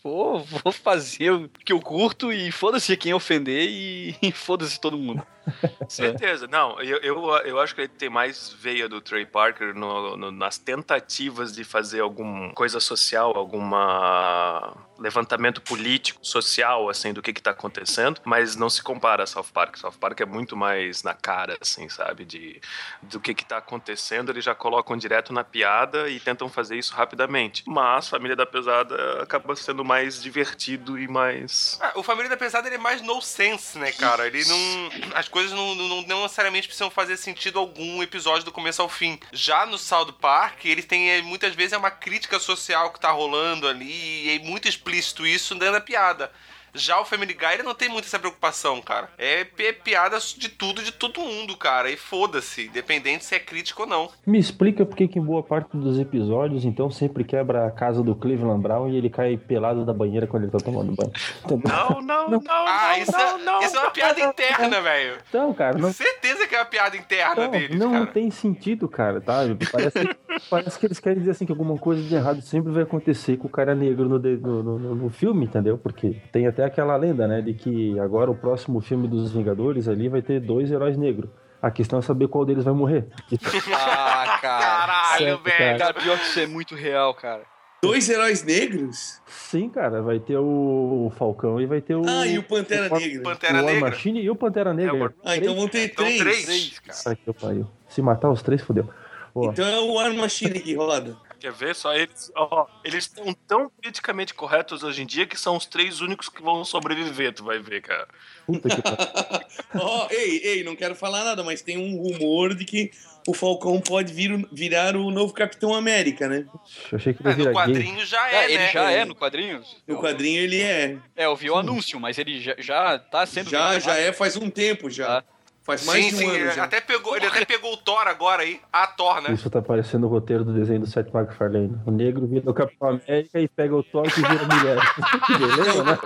vou, vou fazer o que eu curto e foda-se quem ofender e, e foda-se todo mundo. Certeza, não, eu, eu, eu acho que ele tem mais veia do Trey Parker no- no- nas tentativas de fazer alguma coisa social, alguma levantamento político, social, assim, do que que tá acontecendo, mas não se compara a South Park. South Park é muito mais na cara, assim, sabe, de, do que que tá acontecendo, eles já colocam direto na piada e tentam fazer isso rapidamente. Mas Família da Pesada acaba sendo mais divertido e mais... Ah, o Família da Pesada ele é mais no sense, né, cara? Ele não. As coisas não, não, não necessariamente precisam fazer sentido algum episódio do começo ao fim. Já no South Park, ele tem é, muitas vezes é uma crítica social que tá rolando ali, e é muito explícito isso dentro da piada. Já o Family Guy ele não tem muito essa preocupação, cara. É, pi- piada de tudo, de todo mundo, cara. E foda-se, independente se é crítico ou não. Me explica por que que em boa parte dos episódios, então, sempre quebra a casa do Cleveland Brown e ele cai pelado da banheira quando ele tá tomando banho. Entendeu? Não, não, não, Ah, isso, é, isso é uma piada interna, velho. Então, cara, não, Certeza que é uma piada interna não, deles, não cara. tem sentido, cara, tá? Parece, parece que eles querem dizer assim que alguma coisa de errado sempre vai acontecer com o cara negro no, no, no- no filme, entendeu? Porque tem até aquela lenda, né, de que agora o próximo filme dos Vingadores ali vai ter dois heróis negros. A questão é saber qual deles vai morrer. Ah, cara. Caralho, Certo, velho. Cara, pior que isso é muito real, cara. Dois heróis negros? Sim, cara, vai ter o Falcão e vai ter o. Ah, e o Pantera o, Negra. Pantera o War Negra. Machine e o Pantera Negra. É, o- Ah, então vão ter Então, três. três. Cara, que eu pariu. Se matar os três, fodeu. Então é o War Machine que roda. Quer ver? Só eles. Ó, eles estão tão politicamente corretos hoje em dia que são os três únicos que vão sobreviver, tu vai ver, cara. puta que. Ó, ei, ei, não quero falar nada, mas tem um rumor de que o Falcão pode vir, virar o novo Capitão América, né? Eu achei que ele É, ia virar no gay. quadrinho já é, Ah, ele né? já é no quadrinhos? No quadrinho ele é. É, eu vi o anúncio, mas ele já, já tá sendo. Já, já é faz um tempo já. Ah. Faz mais sim, de um sim, ano ele já. até pegou, ele até pegou o Thor agora aí, a Thor, né? Isso tá parecendo o roteiro do desenho do Seth MacFarlane. O negro vira o Capitão América e pega o Thor que vira mulher. que beleza, né?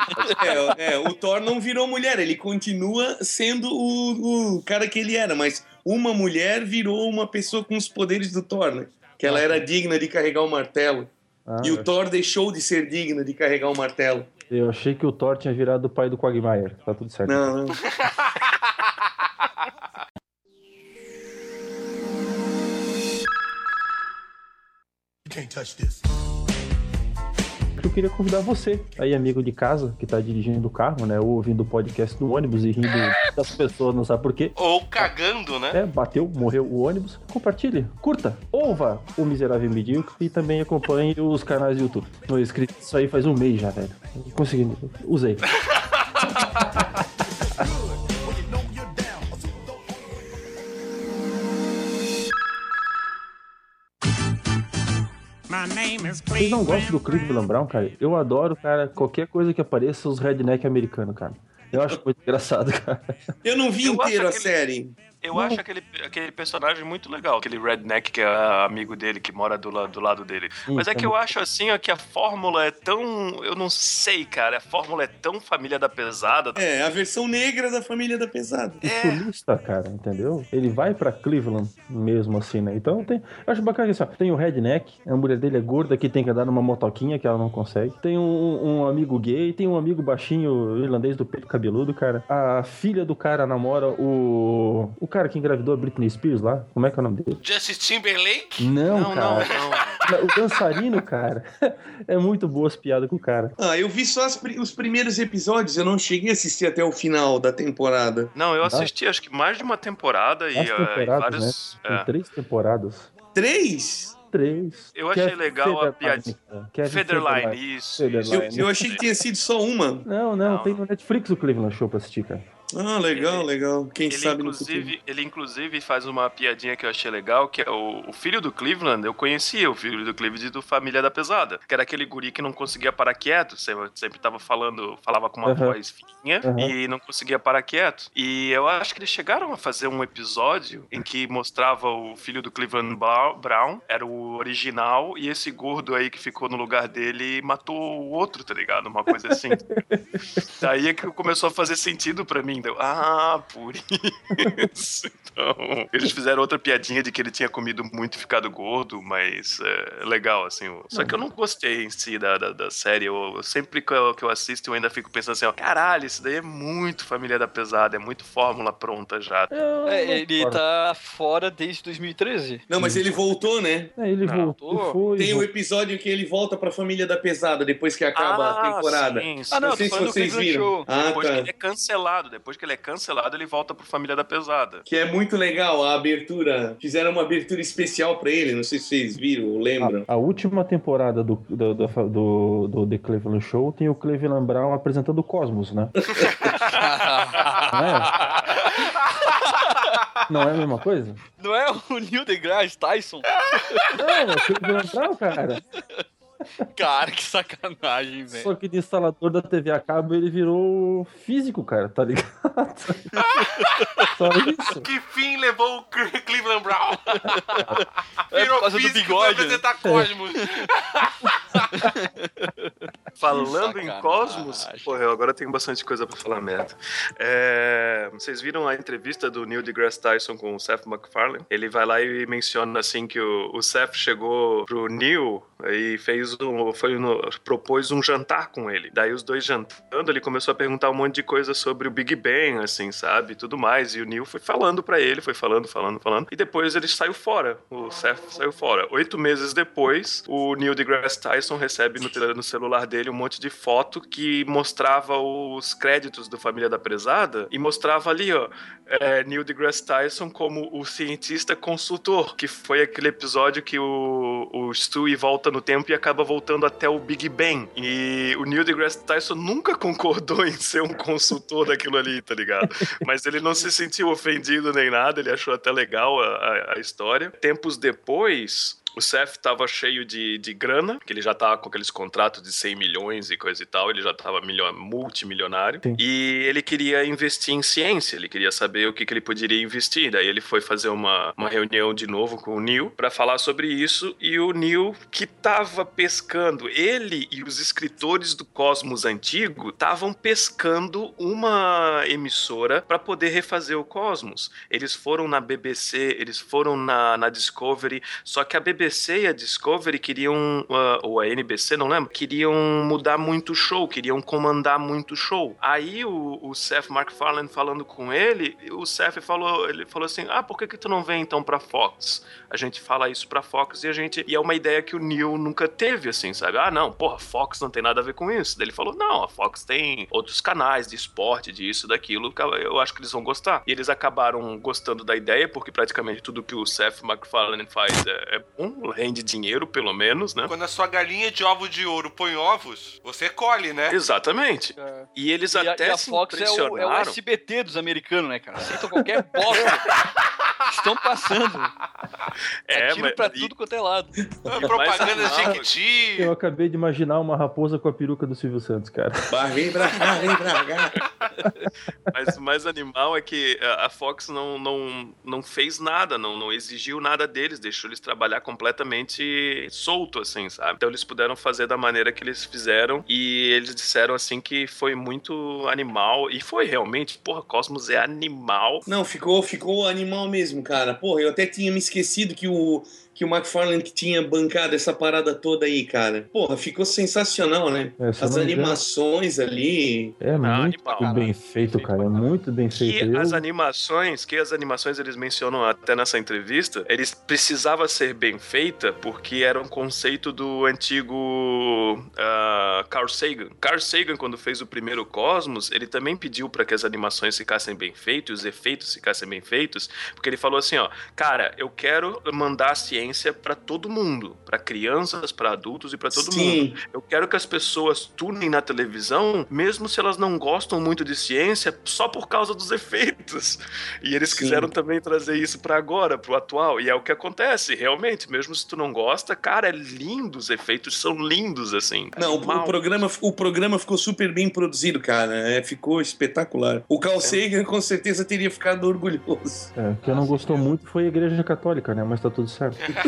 É, é, o Thor não virou mulher, ele continua sendo o, o cara que ele era, mas uma mulher virou uma pessoa com os poderes do Thor, né? Que ela era digna de carregar o martelo. Ah, E o Thor deixou de ser digno de carregar o martelo. eu achei que o Thor tinha virado o pai do Quagmire. Tá tudo certo. Não, não. Eu queria convidar você, aí amigo de casa, que tá dirigindo o carro, né? Ou ouvindo o podcast no ônibus e rindo das pessoas, não sabe por quê. Ou cagando, né? É, bateu, morreu o ônibus. Compartilhe, curta, ouva o Miserável Medíocre e também acompanhe os canais do YouTube. Tô escrito isso aí faz um mês já, velho. Consegui, usei. Vocês não gostam do Cleveland Brown, cara? Eu adoro, cara, qualquer coisa que apareça os redneck americanos, cara. Eu acho muito engraçado, cara. Eu não vi Eu inteiro a aquele- série. Eu acho aquele, aquele personagem muito legal, aquele redneck que é amigo dele, que mora do, la- do lado dele. Mas é que eu acho assim ó, que a fórmula é tão. Eu não sei, cara. A fórmula é tão família da pesada. É, a versão negra da família da pesada. O sulista, cara, entendeu? Ele vai pra Cleveland mesmo assim, né? Então tem. Eu acho bacana assim, ó, tem o redneck, a mulher dele é gorda que tem que andar numa motoquinha que ela não consegue. Tem um, um amigo gay, tem um amigo baixinho irlandês do peito cabeludo, cara. A filha do cara namora o. O cara que engravidou a Britney Spears lá. Como é que é o nome dele? Justin Timberlake? Não, Não, não, cara. não. O dançarino, cara. É muito boa as piadas com o cara. Ah, eu vi só as os primeiros episódios, eu não cheguei a assistir até o final da temporada. Não, eu assisti acho que mais de uma temporada e, eh, e vários. né? Tem é. três temporadas. Três? Três. Eu achei legal a piadinha. Kevin Federline, isso. Federline. isso. Eu, eu achei que tinha sido só uma. Não, não, Não. tem no Netflix o Cleveland Show pra assistir, cara. Ah, legal, legal. Quem Ele sabe inclusive, ele inclusive faz uma piadinha que eu achei legal, que é o, o filho do Cleveland, eu conhecia o filho do Cleveland do Família da Pesada, que era aquele guri que não conseguia parar quieto, sempre, sempre tava falando, falava com uma Aham. voz fininha Aham. e não conseguia parar quieto. E eu acho que eles chegaram a fazer um episódio em que mostrava o filho do Cleveland Brown, era o original, e esse gordo aí que ficou no lugar dele matou o outro, tá ligado? Uma coisa assim. Daí é que começou a fazer sentido pra mim. Deu, ah, por isso. Então, eles fizeram outra piadinha de que ele tinha comido muito e ficado gordo, mas é legal, assim. Só que eu não gostei em si da, da, da série. Eu, eu sempre que eu, que eu assisto, eu ainda fico pensando assim, ó, caralho, isso daí é muito Família da Pesada, é muito fórmula pronta já. É, ele tá fora desde 2013. Não, mas ele voltou, né? É, ele Não, voltou. Foi, Tem o voltou. episódio que ele volta pra família da pesada depois que acaba a Ah, temporada. sim, sim. Ah, não, Não sei se vocês viram. Show. Ah, depois tá. que ele é cancelado, depois que ele é cancelado, ele volta pro Família da Pesada. Que é muito legal a abertura. Fizeram uma abertura especial pra ele. Não sei se vocês viram ou lembram. A, a última temporada do, do, do, do, do The Cleveland Show tem o Cleveland Brown apresentando o Cosmos, né? Não é? Não é a mesma coisa? Não é o Neil deGrasse Tyson? Não, é o Cleveland Brown, cara. Cara, que sacanagem, velho. Só que de instalador da TV a cabo ele virou físico, cara, tá ligado? Só isso. Que fim levou o Cle- Cleveland Brown? É Virou por causa do físico bigode. pra apresentar Cosmos. Falando em. Cosmos, porra, eu agora tenho bastante coisa pra falar merda. É, vocês viram a entrevista do Neil deGrasse Tyson com o Seth MacFarlane? Ele vai lá e menciona assim que o, o Seth chegou pro Neil e fez um, foi no, propôs um jantar com ele. Daí os dois jantando, ele começou a perguntar um monte de coisa sobre o Big Bang, assim, sabe, tudo mais. E o Neil foi falando pra ele, foi falando, falando, falando. E depois ele saiu fora. O Seth saiu fora. Oito meses depois, o Neil deGrasse Tyson recebe no, no celular dele um monte de foto que mostrava os créditos do Família da Prezada e mostrava ali, ó, é, Neil deGrasse Tyson como o cientista consultor, que foi aquele episódio que o, o Stewie volta no tempo e acaba voltando até o Big Bang. E o Neil deGrasse Tyson nunca concordou em ser um consultor daquilo ali, tá ligado? Mas ele não se sentiu ofendido nem nada, ele achou até legal a, a- a história. Tempos depois, o Seth tava cheio de, de grana, que ele já tava com aqueles contratos de 100 milhões e coisa e tal, ele já tava milho- multimilionário. Sim. E ele queria investir em ciência, ele queria saber o que, que ele poderia investir. Daí ele foi fazer uma, uma reunião de novo com o Neil para falar sobre isso. E o Neil, que tava pescando, ele e os escritores do Cosmos Antigo estavam pescando uma emissora para poder refazer o Cosmos. Eles foram na BBC, eles foram na, na Discovery, só que a BBC e a Discovery queriam, ah, ou a NBC, não lembro, queriam mudar muito o show, queriam comandar muito o show. Aí o, o Seth MacFarlane falando com ele, o Seth falou, ele falou assim: "Ah, por que que tu não vem então pra Fox? A gente fala isso pra Fox e a gente e é uma ideia que o Neil nunca teve assim, sabe? Ah, não, porra, Fox não tem nada a ver com isso. Daí ele falou: "Não, a Fox tem outros canais de esporte, disso, daquilo, que eu acho que eles vão gostar". E eles acabaram gostando da ideia, porque praticamente tudo que o Seth MacFarlane faz é, é bom, rende dinheiro pelo menos, né? Quando a sua galinha de ovo de ouro põe ovos, você colhe, né? Exatamente. E eles E a, até e a se Fox é o, é o impressionaram. SBT dos americanos, né, cara? Aceitam qualquer bosta. Estão passando. É, tiro mas- pra tudo quanto é lado. Propaganda animal, Jequiti. Eu acabei de imaginar uma raposa com a peruca do Silvio Santos, cara. Vem pra cá, vem pra cá. Mas o mais animal é que a a Fox não, não, não fez nada, não, não exigiu nada deles, deixou eles trabalhar completamente solto, assim, sabe? Então eles puderam fazer da maneira que eles fizeram e eles disseram, assim, que foi muito animal. E foi realmente, porra, Cosmos é animal. Não, ficou, ficou animal mesmo, cara. Porra, eu até tinha me esquecido que o, que o McFarlane que tinha bancado essa parada toda aí, cara. Porra, ficou sensacional, né? É, As animações ali. É Ah, muito animal. bem feito, cara. É muito bem feito. Eu- as animações, que as animações eles mencionam até nessa entrevista, eles precisava ser bem feita porque era um conceito do antigo ah, Carl Sagan. Carl Sagan quando fez o primeiro Cosmos, ele também pediu para que as animações ficassem bem feitas, os efeitos ficassem bem feitos, porque ele falou assim, ó, cara, eu quero mandar a ciência ciência para todo mundo, para crianças, para adultos e para todo Sim. mundo. Eu quero que as pessoas tunem na televisão, mesmo se elas não gostam muito de ciência, só por causa dos efeitos. E eles Sim. quiseram também trazer isso para agora, pro atual. E é o que acontece, realmente. Mesmo se tu não gosta, cara, é lindo, os efeitos são lindos, assim. Não, o, o programa, o programa ficou super bem produzido, cara. É, ficou espetacular. O Carl Sagan com certeza teria ficado orgulhoso. É, o que não gostou muito foi a Igreja Católica, né? Mas tá tudo certo.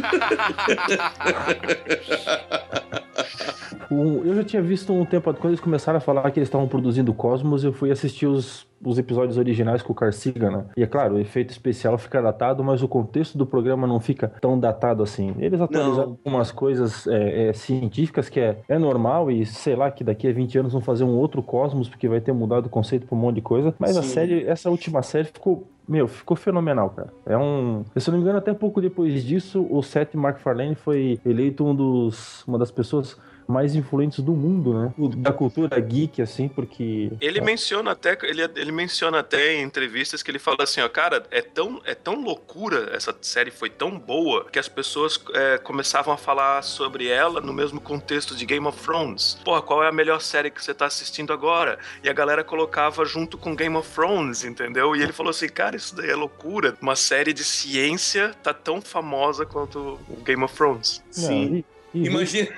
Um- eu já tinha visto um tempo quando eles começaram a falar que eles estavam produzindo Cosmos, eu fui assistir os, os episódios originais com o Carl Sagan, né? E é claro, o efeito especial fica datado, mas o contexto do programa não fica tão datado assim. Eles atualizaram algumas coisas é, é, científicas que é, é normal e sei lá que daqui a 20 anos vão fazer um outro Cosmos porque vai ter mudado o conceito pra um monte de coisa. Mas a Sim. série, essa última série ficou meu, ficou fenomenal, cara. É um. Se eu não me engano, até pouco depois disso, o Seth MacFarlane foi eleito um dos, uma das pessoas mais influentes do mundo, né? Da cultura geek, assim, porque. Ele menciona até, ele, ele menciona até em entrevistas que ele fala assim, ó, cara, é tão, é tão loucura, essa série foi tão boa, que as pessoas é, começavam a falar sobre ela no mesmo contexto de Game of Thrones. Porra, qual é a melhor série que você tá assistindo agora? E a galera colocava junto com Game of Thrones, entendeu? E ele falou assim, cara, isso daí é loucura. Uma série de ciência tá tão famosa quanto o Game of Thrones. Sim. e- e- Imagina.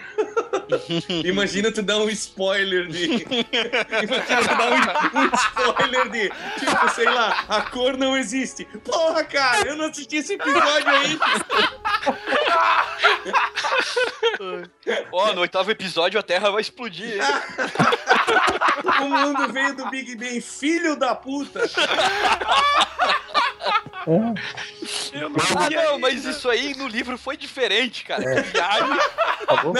Imagina tu dar um spoiler de. Imagina tu dar um, um spoiler de. Tipo, sei lá, a cor não existe. Porra, cara, eu não assisti esse episódio aí. Ó, no oitavo episódio a Terra vai explodir, hein? O mundo veio do Big Bang, filho da puta. É, Ah, não, mas isso aí no livro foi diferente, cara. É. Viagem. acabou.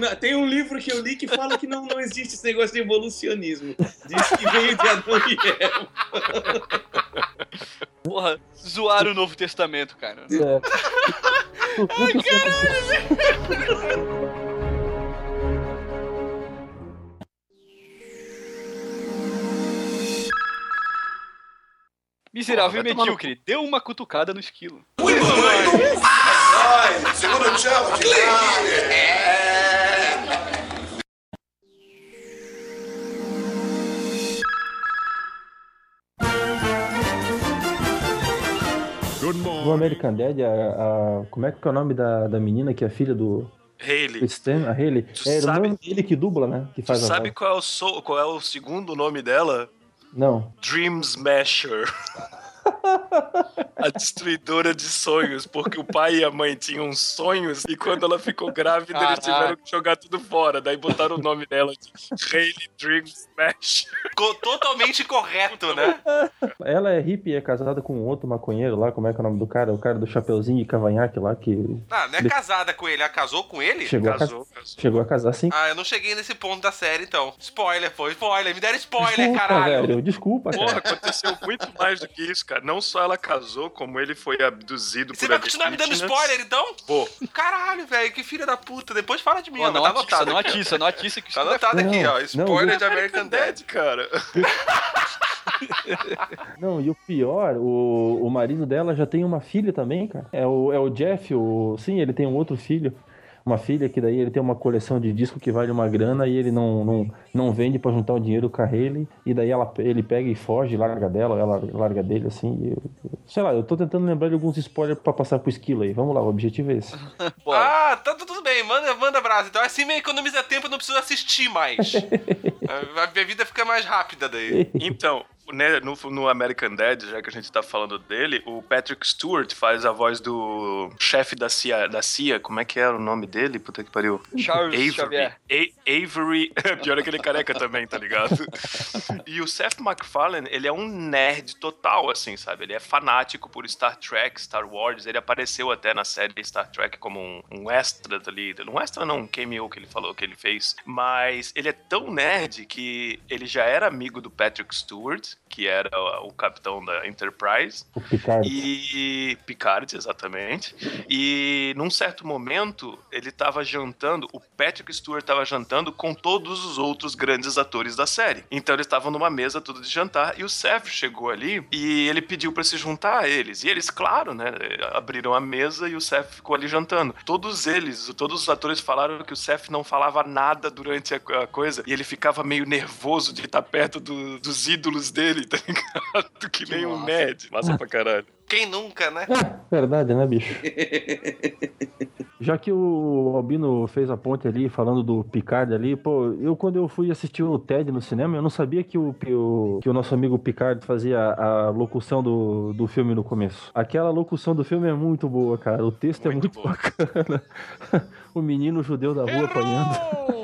Na tem um livro que eu li que fala que não, não existe esse negócio de evolucionismo. Diz que veio de Adão e Eva. Porra, zoaram o Novo Testamento, cara. É. Miserável Porra, tomar no medíocre, deu uma cutucada no esquilo. Segundo challenge. Good No morning. American Dad, a, a- como é que é o nome da, da menina que é filha do Hayley, do Stan, a Haley? Tu É irmã sabe- dele que dubla, né? Que tu faz a sabe qual é, o so- qual é o segundo nome dela? Não. Dream Smasher. A destruidora de sonhos, porque o pai e a mãe tinham sonhos e quando ela ficou grávida eles Caraca. tiveram que jogar tudo fora. Daí botaram o nome dela de Hayley Dream Smasher. Co- Totalmente correto, né? Ela é hippie e é casada com um outro maconheiro lá, como é que é o nome do cara? O cara do chapeuzinho e cavanhaque lá, que Ah, não é casada com ele, ela casou com ele? chegou, a, Casou, cas- casou. chegou a casar sim. Ah, eu não cheguei nesse ponto da série, então. Spoiler, foi spoiler. Me deram spoiler, Desculpa, caralho. velho, desculpa, Porra, cara. aconteceu muito mais do que isso, cara. Não só ela casou, como ele foi abduzido Você por vai continuar me dando spoiler, então? Vou. Caralho, velho, que filha da puta. Depois fala de mim, Pô, não tá atiça, anotado não não atiça que Tá anotado aqui, Não, ó. não, Spoiler eu- de American Dad. cara. Não, e o pior, o, o marido dela já tem uma filha também, cara. É o, é o Jeff, o, sim, ele tem um outro filho. Uma filha que daí ele tem uma coleção de disco que vale uma grana e ele não, não, não vende pra juntar o dinheiro com a Hayley. E daí ela, ele pega e foge, larga dela, ela larga dele, assim. e eu- sei lá, eu tô tentando lembrar de alguns spoilers pra passar pro esquilo aí. Vamos lá, o objetivo é esse. Ah, tá tudo bem, manda, manda brasa. Então assim me economiza tempo, eu não preciso assistir mais. a a minha vida fica mais rápida daí. Então, né, no, no American Dad, já que a gente tá falando dele, o Patrick Stewart faz a voz do chefe da CIA, da CIA. Como é que era o nome dele? Puta que pariu. Charles Avery. Xavier. A- Avery. Pior é aquele careca também, tá ligado? e o Seth MacFarlane, ele é um nerd total, assim, sabe? Ele é fanático por Star Trek, Star Wars. Ele apareceu até na série Star Trek como um, um extra ali. Um extra não, um cameo que ele falou que ele fez. Mas ele é tão nerd que ele já era amigo do Patrick Stewart. Que era o capitão da Enterprise. O Picard. E Picard, exatamente. E num certo momento, ele estava jantando, o Patrick Stewart estava jantando com todos os outros grandes atores da série. Então eles estavam numa mesa tudo de jantar e o Seth chegou ali e ele pediu para se juntar a eles. E eles, claro, né, abriram a mesa e o Seth ficou ali jantando. Todos eles, todos os atores falaram que o Seth não falava nada durante a, a coisa e ele ficava meio nervoso de estar perto do, dos ídolos dele, tá ligado? Que nem um nerd. Massa pra caralho. Quem nunca, né? Verdade, né, bicho? Já que o Albino fez a ponte ali, falando do Picard ali, pô, eu quando eu fui assistir o TED no cinema, eu não sabia que o, que o, que o nosso amigo Picard fazia a locução do, do filme no começo. Aquela locução do filme é muito boa, cara. O texto muito é muito boa. bacana. o menino judeu da rua apanhando.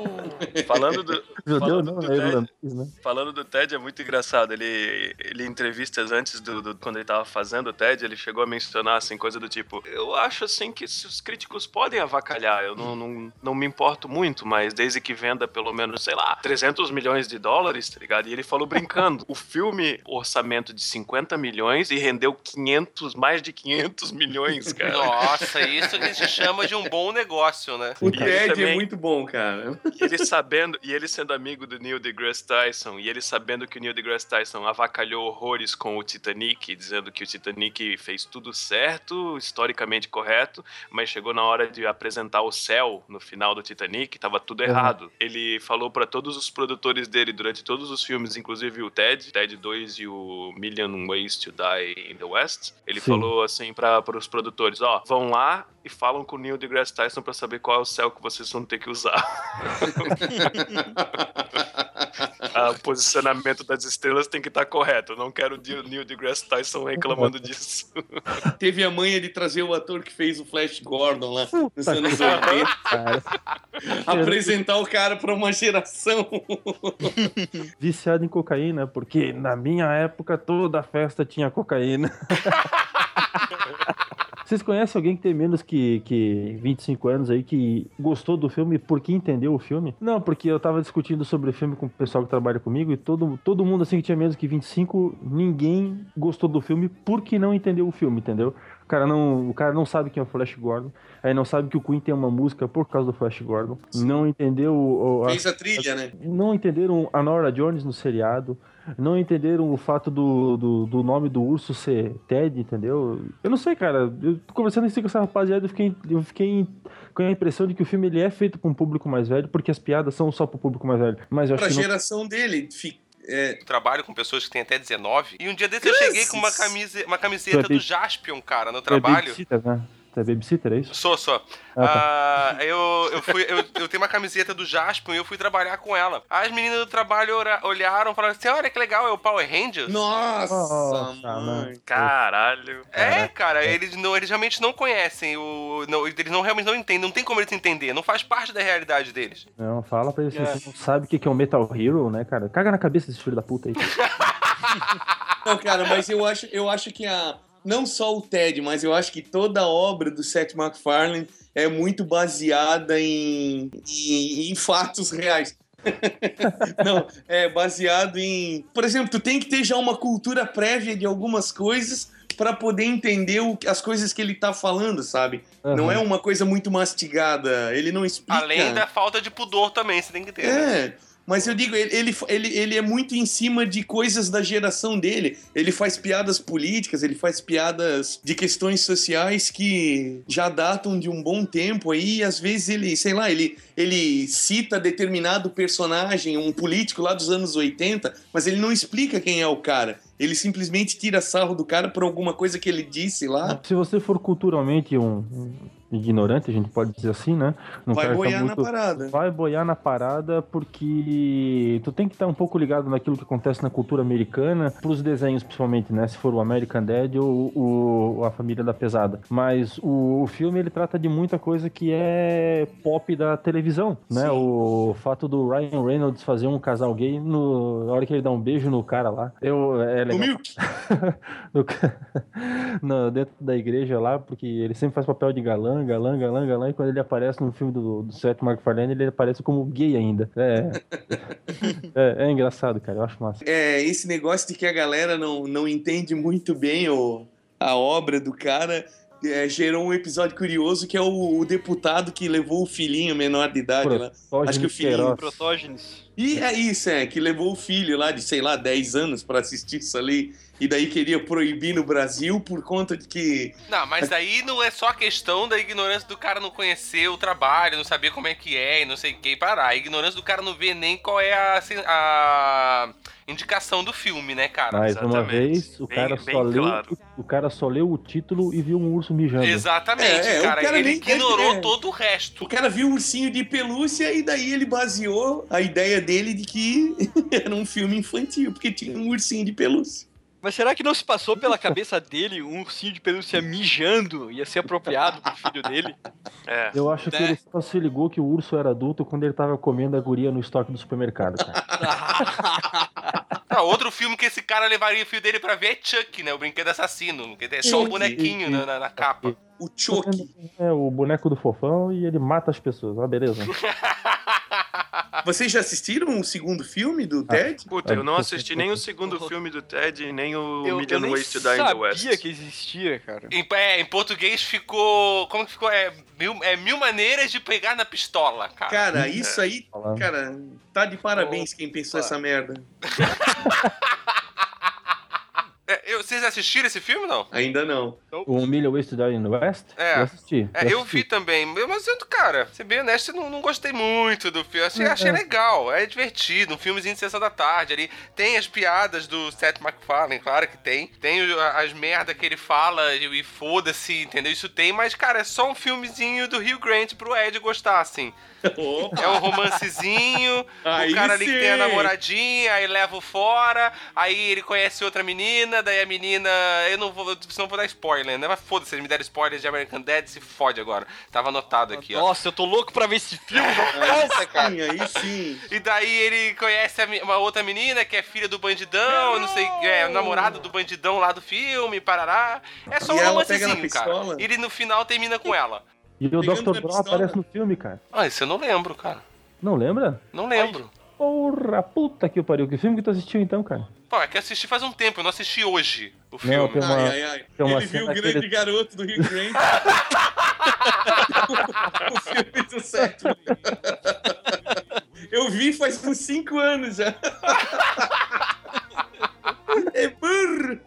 Falando do. Judeu falando não, do é Ted, irlandês, né? Falando do Ted, é muito engraçado. Ele, ele em entrevistas antes do, do, Quando ele tava fazendo o Ted, ele chegou a mencionar, assim, coisa do tipo: Eu acho, assim, que os críticos podem avacalhar. Eu não, não, não me importo muito, mas desde que venda pelo menos, sei lá, 300 milhões de dólares, tá ligado? E ele falou brincando: o filme, orçamento de 50 milhões e rendeu 500, mais de 500 milhões, cara. Nossa, isso que se chama de um bom negócio, né? O Ted é muito bom, cara. E ele sabendo, e ele sendo amigo do Neil deGrasse Tyson, e ele sabendo que o Neil deGrasse Tyson avacalhou horrores com o Titanic, dizendo que o Titanic fez tudo certo, historicamente correto, mas chegou na hora de apresentar o céu no final do Titanic, tava tudo errado. Uhum. Ele falou para todos os produtores dele durante todos os filmes, inclusive o Ted, Ted 2 e o Million Ways to Die in the West, ele Sim. falou assim para os produtores, ó, vão lá e falam com o Neil deGrasse Tyson para saber qual é o céu que vocês vão ter que usar. o posicionamento das estrelas tem que estar correto. Eu não quero o Neil deGrasse Tyson reclamando disso. Teve a manha de trazer o ator que fez o Flash Gordon lá nos anos 80. Apresentar o cara para uma geração. Viciado em cocaína, porque na minha época toda festa tinha cocaína. Vocês conhecem alguém que tem menos que, que 25 anos aí que gostou do filme porque entendeu o filme? Não, porque eu tava discutindo sobre o filme com o pessoal que trabalha comigo e todo, todo mundo assim que tinha menos que 25, ninguém gostou do filme porque não entendeu o filme, entendeu? O cara não, o cara não sabe quem é o Flash Gordon. Aí não sabe que o Queen tem uma música por causa do Flash Gordon. Sim. Não entendeu. O, a, Fez a trilha, a, né? Não entenderam a Nora Jones no seriado não entenderam o fato do, do, do, nome do urso ser Ted, entendeu? Eu não sei, cara. Eu tô conversando assim com essa rapaziada, eu fiquei, eu fiquei com a impressão de que o filme ele é feito para um público mais velho, porque as piadas são só para o público mais velho. Mas eu pra acho geração não... dele, é... Trabalho com pessoas que têm até 19. E um dia desse eu cheguei com uma, camisa, uma camiseta do Jaspion, cara, no trabalho. É né? Você é babysitter, é isso? Sou, sou. Ah, tá. uh, eu, eu, fui, eu, eu, tenho uma camiseta do Jasper e eu fui trabalhar com ela. As meninas do trabalho olharam e falaram assim: olha que legal, é o Power Rangers. Nossa, Nossa mãe. Caralho. É, cara, eles, não, eles realmente não conhecem, o, não, eles não, realmente não entendem, não tem como eles entender, não faz parte da realidade deles. Não, fala pra eles é. você não sabe o que é um Metal Hero, né, cara? Caga na cabeça desse filho da puta aí. não, cara, mas eu acho, eu acho que a não só o Ted, mas eu acho que toda a obra do Seth MacFarlane é muito baseada em, em, em fatos reais. não, é baseado em. Por exemplo, tu tem que ter já uma cultura prévia de algumas coisas para poder entender o, as coisas que ele tá falando, sabe? Uhum. Não é uma coisa muito mastigada. Ele não explica. Além da falta de pudor também, você tem que ter. É. Né? Mas eu digo, ele, ele, ele é muito em cima de coisas da geração dele. Ele faz piadas políticas, ele faz piadas de questões sociais que já datam de um bom tempo aí. E às vezes ele, sei lá, ele, ele cita determinado personagem, um político lá dos anos 80, mas ele não explica quem é o cara. Ele simplesmente tira sarro do cara por alguma coisa que ele disse lá. Se você for culturalmente um, ignorante, a gente pode dizer assim, né? Não vai boiar muito... na parada. Vai boiar na parada porque tu tem que estar um pouco ligado naquilo que acontece na cultura americana, pros desenhos principalmente, né? Se for o American Dad ou, ou a Família da Pesada. Mas o, o, filme, ele trata de muita coisa que é pop da televisão, né? Sim. O fato do Ryan Reynolds fazer um casal gay no, na hora que ele dá um beijo no cara lá. Eu, é legal. Milk! no, no, dentro da igreja lá, porque ele sempre faz papel de galã galã, galã, galã, e quando ele aparece no filme do, do Seth MacFarlane, ele aparece como gay ainda. É, é, é engraçado, cara, eu acho massa. É, esse negócio de que a galera não, não entende muito bem o, a obra do cara é, gerou um episódio curioso que é o, o deputado que levou o filhinho menor de idade lá. Acho que o filhinho. Protógenes. E é isso, é, que levou o filho lá de, sei lá, 10 anos pra assistir isso ali. E daí queria proibir no Brasil por conta de que. Não, mas aí não é só a questão da ignorância do cara não conhecer o trabalho, não saber como é que é e não sei o que parar. A ignorância do cara não ver nem qual é a, assim, a indicação do filme, né, cara? Mais uma vez, o cara, bem só leu, claro. o cara só leu o título e viu um urso mijando. Exatamente, É, é, o cara. cara Ele nem- ignorou é. todo o resto. O cara viu o ursinho de pelúcia e daí ele baseou a ideia dele de que era um filme infantil, porque tinha um ursinho de pelúcia. Mas será que não se passou pela cabeça dele um ursinho de pelúcia mijando ia ser apropriado pro filho dele? É. Eu acho que Né? ele só se ligou que o urso era adulto quando ele tava comendo a guria no estoque do supermercado, cara. Ah, outro filme que esse cara levaria o filho dele pra ver é Chuck, né? O brinquedo assassino. Que é só o Sim. bonequinho na, na- na capa. O Chuck. É o boneco do fofão e ele mata as pessoas. Ah, beleza. Vocês já assistiram o segundo filme Ah. do Ted? Puta, eu não assisti nem o segundo filme do Ted, nem o Eu, eu Million Ways to Die in the West. sabia que existia, cara. Em, é, em português ficou. Como que ficou? É mil, é mil maneiras de pegar na pistola, cara. Cara, isso aí, Falando. cara, tá de parabéns quem pensou essa merda. É, eu- vocês assistiram esse filme não? Ainda não. O Million Ways to Die in the West? É. Eu assisti. É, eu assisti. vi também, mas eu, cara, ser bem honesto, eu não, não gostei muito do filme. Achei, achei É. legal, é divertido, um filmezinho de sessão da tarde ali. Tem as piadas do Seth MacFarlane, claro que tem. Tem as merda que ele fala e, e foda-se, entendeu? Isso tem, mas, cara, é só um filmezinho do Rio Grant pro Ed gostar, assim. É um romancezinho, Aí o cara ali que tem a sim. namoradinha, aí leva o fora, aí ele conhece outra menina, daí a menina. Eu não vou. Senão vou dar spoiler, né? Mas foda-se, eles me deram spoilers de American Dad, se fode agora. Tava anotado aqui, ó. Nossa, eu tô louco pra ver esse filme. Nossa, cara. Sim, aí sim. E daí ele conhece uma outra menina que é filha do bandidão, não sei, é, o namorado do bandidão lá do filme, parará. É só E um romancezinho, cara. pistola? Ele no final termina com ela. E o Pegando Dr. Brown aparece no filme, cara. Ah, isso eu não lembro, cara. Não lembra? Não lembro. Porra, puta que pariu. Que filme que tu assistiu então, cara? Pô, é que eu assisti faz um tempo, eu não assisti hoje o filme. Não, tem uma, Ai, ai, ai. tem uma Ele viu o grande ele- garoto do Rio Grande. o filme do sétimo. Eu vi faz uns 5 anos já. É burro.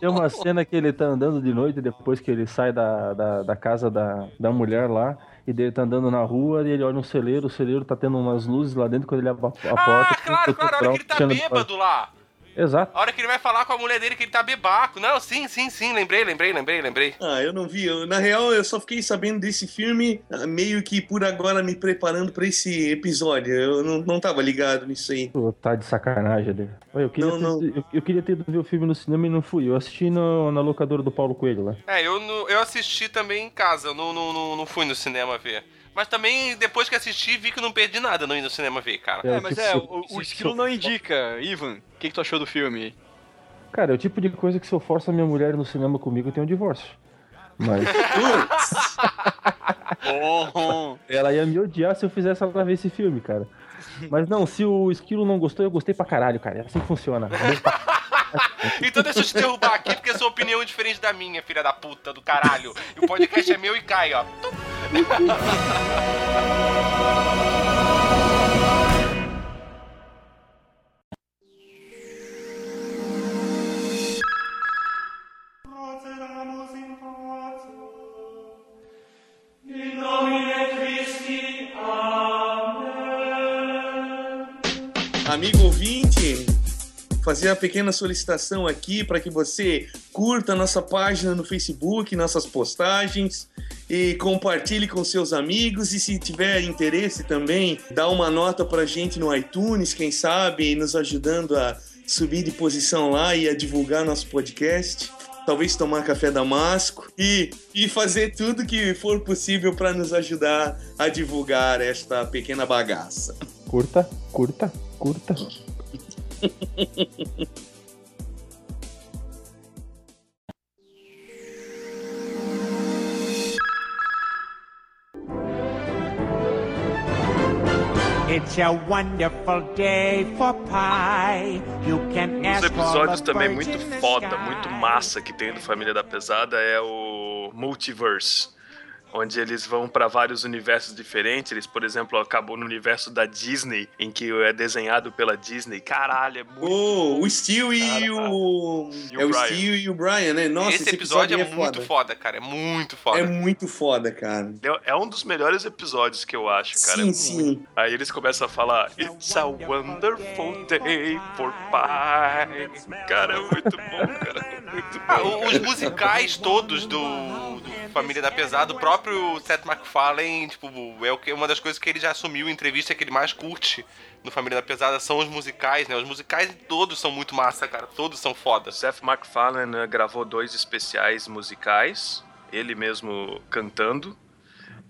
Tem uma cena que ele tá andando de noite depois que ele sai da, da, da casa da, da mulher lá. E dele tá andando na rua e ele olha um celeiro, o celeiro tá tendo umas luzes lá dentro quando ele abre a, a porta. Ah, claro, claro, a hora que ele tá bêbado lá. Exato. A hora que ele vai falar com a mulher dele que ele tá bebaco. Não, sim, sim, sim, lembrei, lembrei, lembrei, lembrei. Ah, eu não vi. Eu- na real, eu só fiquei sabendo desse filme ah, meio que por agora me preparando pra esse episódio. Eu não, não tava ligado nisso aí. Pô, Tá de sacanagem dele. Eu queria, Não, ter, Eu, eu queria ter ido ver o filme no cinema e não fui. Eu assisti no- na locadora do Paulo Coelho lá. É, eu, não- eu assisti também em casa, eu não, não, não, não fui no cinema ver. Mas também, depois que assisti, vi que não perdi nada não ir no cinema ver, cara. É, mas tipo, é, o, o se- não indica. Ivan, que, que tu achou do filme? Cara, é o tipo de coisa que se eu forço a minha mulher no cinema comigo, eu tenho um divórcio. Mas ela ia me odiar se eu fizesse ela ver esse filme, cara. Mas não, se o esquilo não gostou, eu gostei pra caralho, cara. É assim que funciona. Então deixa eu te derrubar aqui, porque a sua opinião é diferente da minha, filha da puta, do caralho. E o podcast é meu e cai, ó. Amigo ouvinte, fazer uma pequena solicitação aqui para que você curta nossa página no Facebook, nossas postagens e compartilhe com seus amigos e se tiver interesse também, dá uma nota pra gente no iTunes, quem sabe, nos ajudando a subir de posição lá e a divulgar nosso podcast. Talvez tomar café damasco e, e fazer tudo que for possível para nos ajudar a divulgar esta pequena bagaça. Curta, curta, curta. It's a wonderful day for pie. You can ask um dos episódios também muito foda, muito massa que tem do Família da Pesada é o Multiverse Onde eles vão pra vários universos diferentes. Eles, por exemplo, acabou no universo da Disney, em que é desenhado pela Disney. Caralho, é muito. Oh, o Stewie e o. E o é o Brian. Stewie e o Brian, né? Nossa, esse, episódio, é, muito foda. foda, cara. É muito foda. É muito foda, cara. É- É um dos melhores episódios que eu acho, cara. Sim, É sim. muito- Aí eles começam a falar It's a wonderful day for pie. Cara, é muito bom, cara. Muito Ah, bom. o- os musicais todos do, do Família da Pesada, o próprio Seth MacFarlane, tipo, é o que uma das coisas que ele já assumiu em entrevista que ele mais curte no Família da Pesada são os musicais, né? Os musicais todos são muito massa, cara. Todos são foda. Seth MacFarlane né, gravou dois especiais musicais, ele mesmo cantando.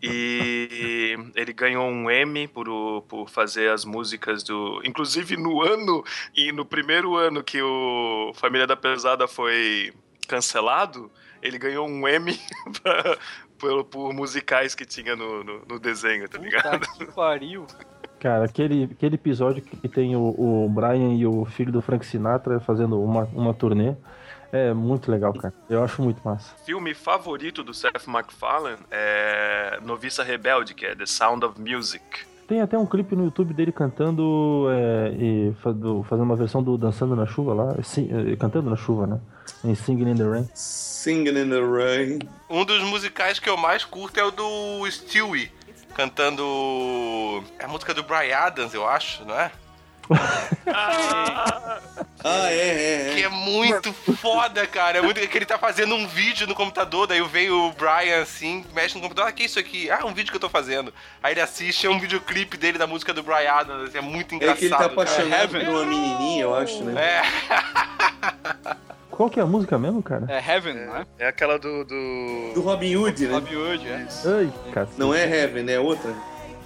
E ele ganhou um Emmy por, por fazer as músicas do. Inclusive no ano, e no primeiro ano que o Família da Pesada foi cancelado, ele ganhou um Emmy pra- por, por musicais que tinha no, no, no desenho, tá ligado? Puta que pariu. Cara, aquele, aquele episódio que tem o, o Brian e o filho do Frank Sinatra fazendo uma, uma turnê é muito legal, cara. Eu acho muito massa. filme favorito do Seth MacFarlane é Noviça Rebelde, que é The Sound of Music. Tem até um clipe no YouTube dele cantando é, e fa- do- fazendo uma versão do Dançando na Chuva lá, sim, é, cantando na chuva, né? Em Singing in the Rain. Singing in the Rain. Um dos musicais que eu mais curto é o do Stewie, cantando é a música do Brian Adams, eu acho, não é? Ah, é, é, é. Que é muito foda, cara. É muito que ele tá fazendo um vídeo no computador, daí vem o Brian assim, mexe no computador, ah, que é isso aqui? Ah, um vídeo que eu tô fazendo. Aí ele assiste, é um videoclipe dele da música do Brian Adams, é muito É engraçado. que ele tá apaixonado por uma menininha, eu acho, né? É. Qual que é a música mesmo, cara? É Heaven, é? É aquela do. do... Do Robin Hood, né? Robin Hood, é. Ai, cara. Não é Heaven, é outra.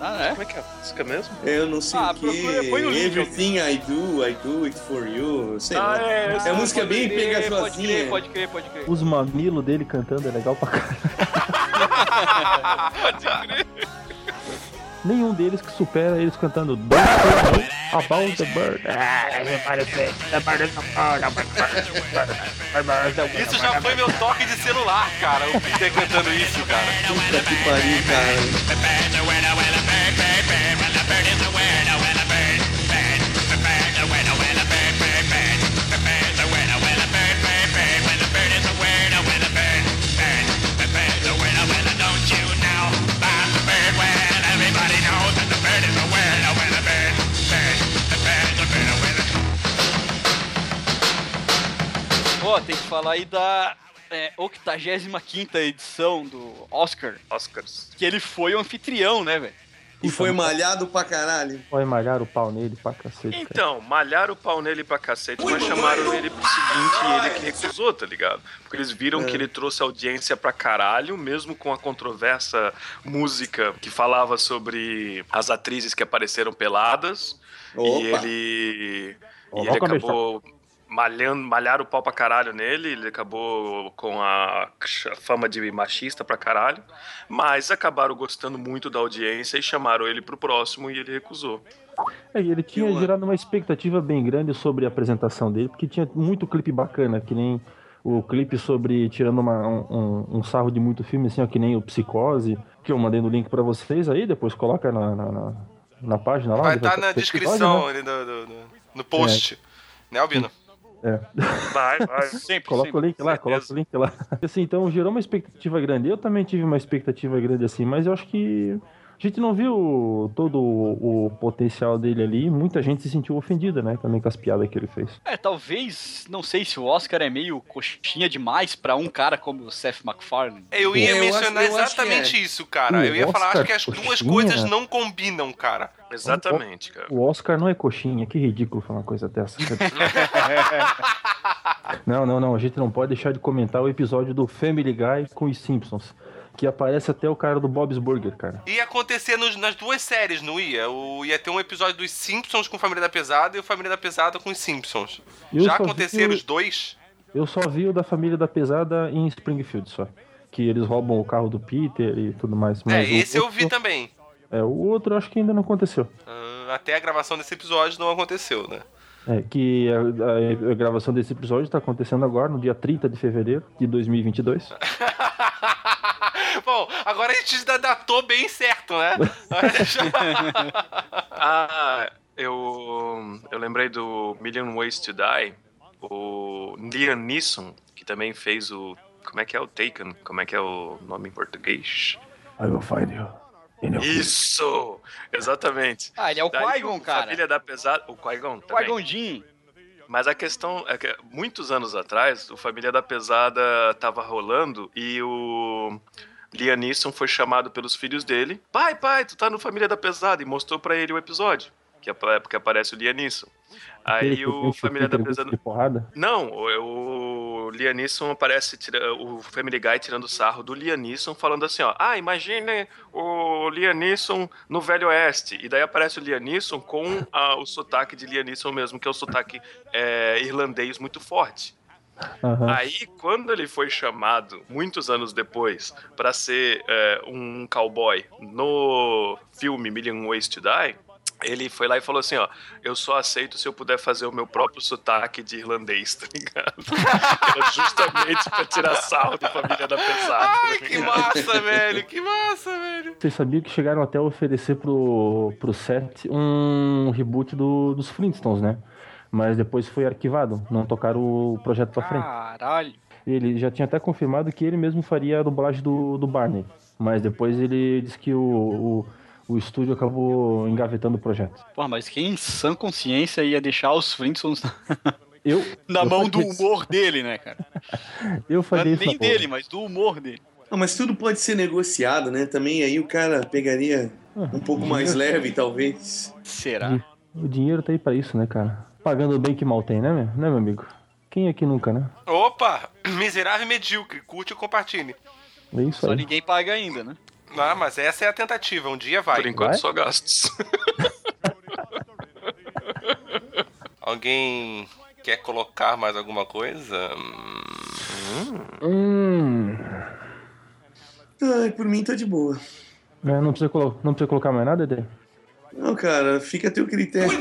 Ah, é? Como é que é a música mesmo? Eu não sei Ah, o que. põe link, Everything I do, I do it for you. Sei Ah, lá. é, é música bem crer, Pode pegajosinha. crer, pode crer, pode crer. Os mamilos dele cantando é legal pra caralho. Pode crer. Nenhum deles que supera eles cantando About the Bird. Isso já foi meu toque de celular, cara. O Peter cantando isso, cara. Puta que pariu, cara. Ó, tem que falar aí da é, 85 edição do Oscar, Oscars. que ele foi o anfitrião, né, velho? E foi malhado pra caralho. Vai malhar o pau nele pra cacete. cara. Então, malharam o pau nele pra cacete, mas chamaram ele pro seguinte e ele que recusou, tá ligado? Porque eles viram É. que ele trouxe audiência pra caralho, mesmo com a controversa música que falava sobre as atrizes que apareceram peladas. Opa. E ele. E ele acabou malhando, malharam o pau pra caralho nele, ele acabou com a fama de machista pra caralho, mas acabaram gostando muito da audiência e chamaram ele pro próximo e ele recusou. É, ele tinha Eu- gerado uma expectativa bem grande sobre a apresentação dele, porque tinha muito clipe bacana, que nem o clipe sobre tirando uma- um, um- sarro de muito filme, assim, ó, que nem o Psicose, que eu mandei no link pra vocês aí, depois coloca na, na, na- na página lá. Vai estar na ter episódio, descrição né? ali do, do- do- no post. Né, Albino? É. Vai, vai. Sempre, Coloca sempre, o link lá, certeza. coloca o link lá. Assim, então gerou uma expectativa grande. Eu também tive uma expectativa grande assim, mas eu acho que a gente não viu todo o, o potencial dele ali. Muita gente se sentiu ofendida, né? Também com as piadas que ele fez. É, talvez, não sei se o Oscar é meio coxinha demais pra um cara como o Seth MacFarlane. Eu ia Eu mencionar eu acho que exatamente é. isso, cara. O eu ia falar, acho Oscar que as duas coxinha? coisas não combinam, cara. Exatamente, cara. O Oscar não é coxinha, que ridículo falar uma coisa dessa. não, não, não. A gente não pode deixar de comentar o episódio do Family Guy com os Simpsons. Que aparece até o cara do Bob's Burger, cara. Ia acontecer nos- nas duas séries, não ia? O, ia ter um episódio dos Simpsons com Família da Pesada e o Família da Pesada com os Simpsons. Eu Já aconteceram os dois? Eu só vi o da família da pesada em Springfield só. Que eles roubam o carro do Peter e tudo mais. É, Mas o esse eu outro- vi também. É, o outro eu acho que ainda não aconteceu. Ah, até a gravação desse episódio não aconteceu, né? É, que a, a- a gravação desse episódio está acontecendo agora, no dia 30 de fevereiro de 2022. Bom, agora a gente já datou bem certo, né? Ah, eu, eu lembrei do Million Ways to Die. O Liam Neeson, que também fez o. Como é que é o Taken? Como é que é o nome em português? I will find you. Isso! Exatamente. Ah, ele é o Qui-Gon, cara. Família da Pesada. O Qui-Gon também. Qui-Gon Jinn. Mas a questão é que muitos anos atrás, o Família da Pesada tava rolando e o Liam Neeson foi chamado pelos filhos dele. Pai, pai, tu tá no Família da Pesada. E mostrou pra ele o episódio. Que é pra- porque aparece o Liam Neeson. Aí que o enche Família da Pesada... Não, o, o Liam Neeson aparece, tira, o Family Guy tirando sarro do Liam Neeson, falando assim, ó, ah, imagine o Liam Neeson no Velho Oeste, e daí aparece o Liam Neeson com ah, o sotaque de Liam Neeson mesmo, que é o sotaque é, irlandês muito forte. Aham. Aí, quando ele foi chamado, muitos anos depois, pra ser é, um cowboy no filme Million Ways to Die, ele foi lá e falou assim, ó, eu só aceito se eu puder fazer o meu próprio sotaque de irlandês, tá ligado? Era justamente pra tirar sarro da família da pesada. Ai, que massa, velho, que massa, velho. Vocês sabiam que chegaram até a oferecer pro, pro set um reboot do, dos Flintstones, né? Mas depois foi arquivado, não tocaram o projeto pra frente. Caralho. Ele já tinha até confirmado que ele mesmo faria a dublagem do, do Barney. Mas depois ele disse que o, o, o estúdio acabou engavetando o projeto. Porra, mas quem em sã consciência ia deixar os Flintstones Eu, na eu mão do faria isso. humor dele, né, cara? Eu Não é faria isso nem na porra. dele, mas do humor dele. Não, mas tudo pode ser negociado, né? Também aí o cara pegaria um pouco mais leve, talvez. Será? O dinheiro tá aí pra isso, né, cara? Pagando bem que mal tem, né, meu, né, meu amigo? Quem aqui nunca, né? Opa, miserável e medíocre, curte e compartilhe. É isso Só aí. ninguém paga ainda, né? Ah, mas essa é a tentativa, um dia vai. Por enquanto, Vai? só gastos. Alguém quer colocar mais alguma coisa? Hum, Hum. Ai, por mim tá de boa. É, não, precisa não precisa colocar mais nada, Dedê? Não, cara, fica a teu critério.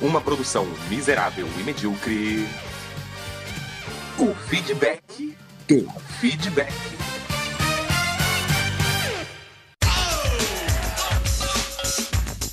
Uma produção miserável e medíocre. O feedback. Feedback.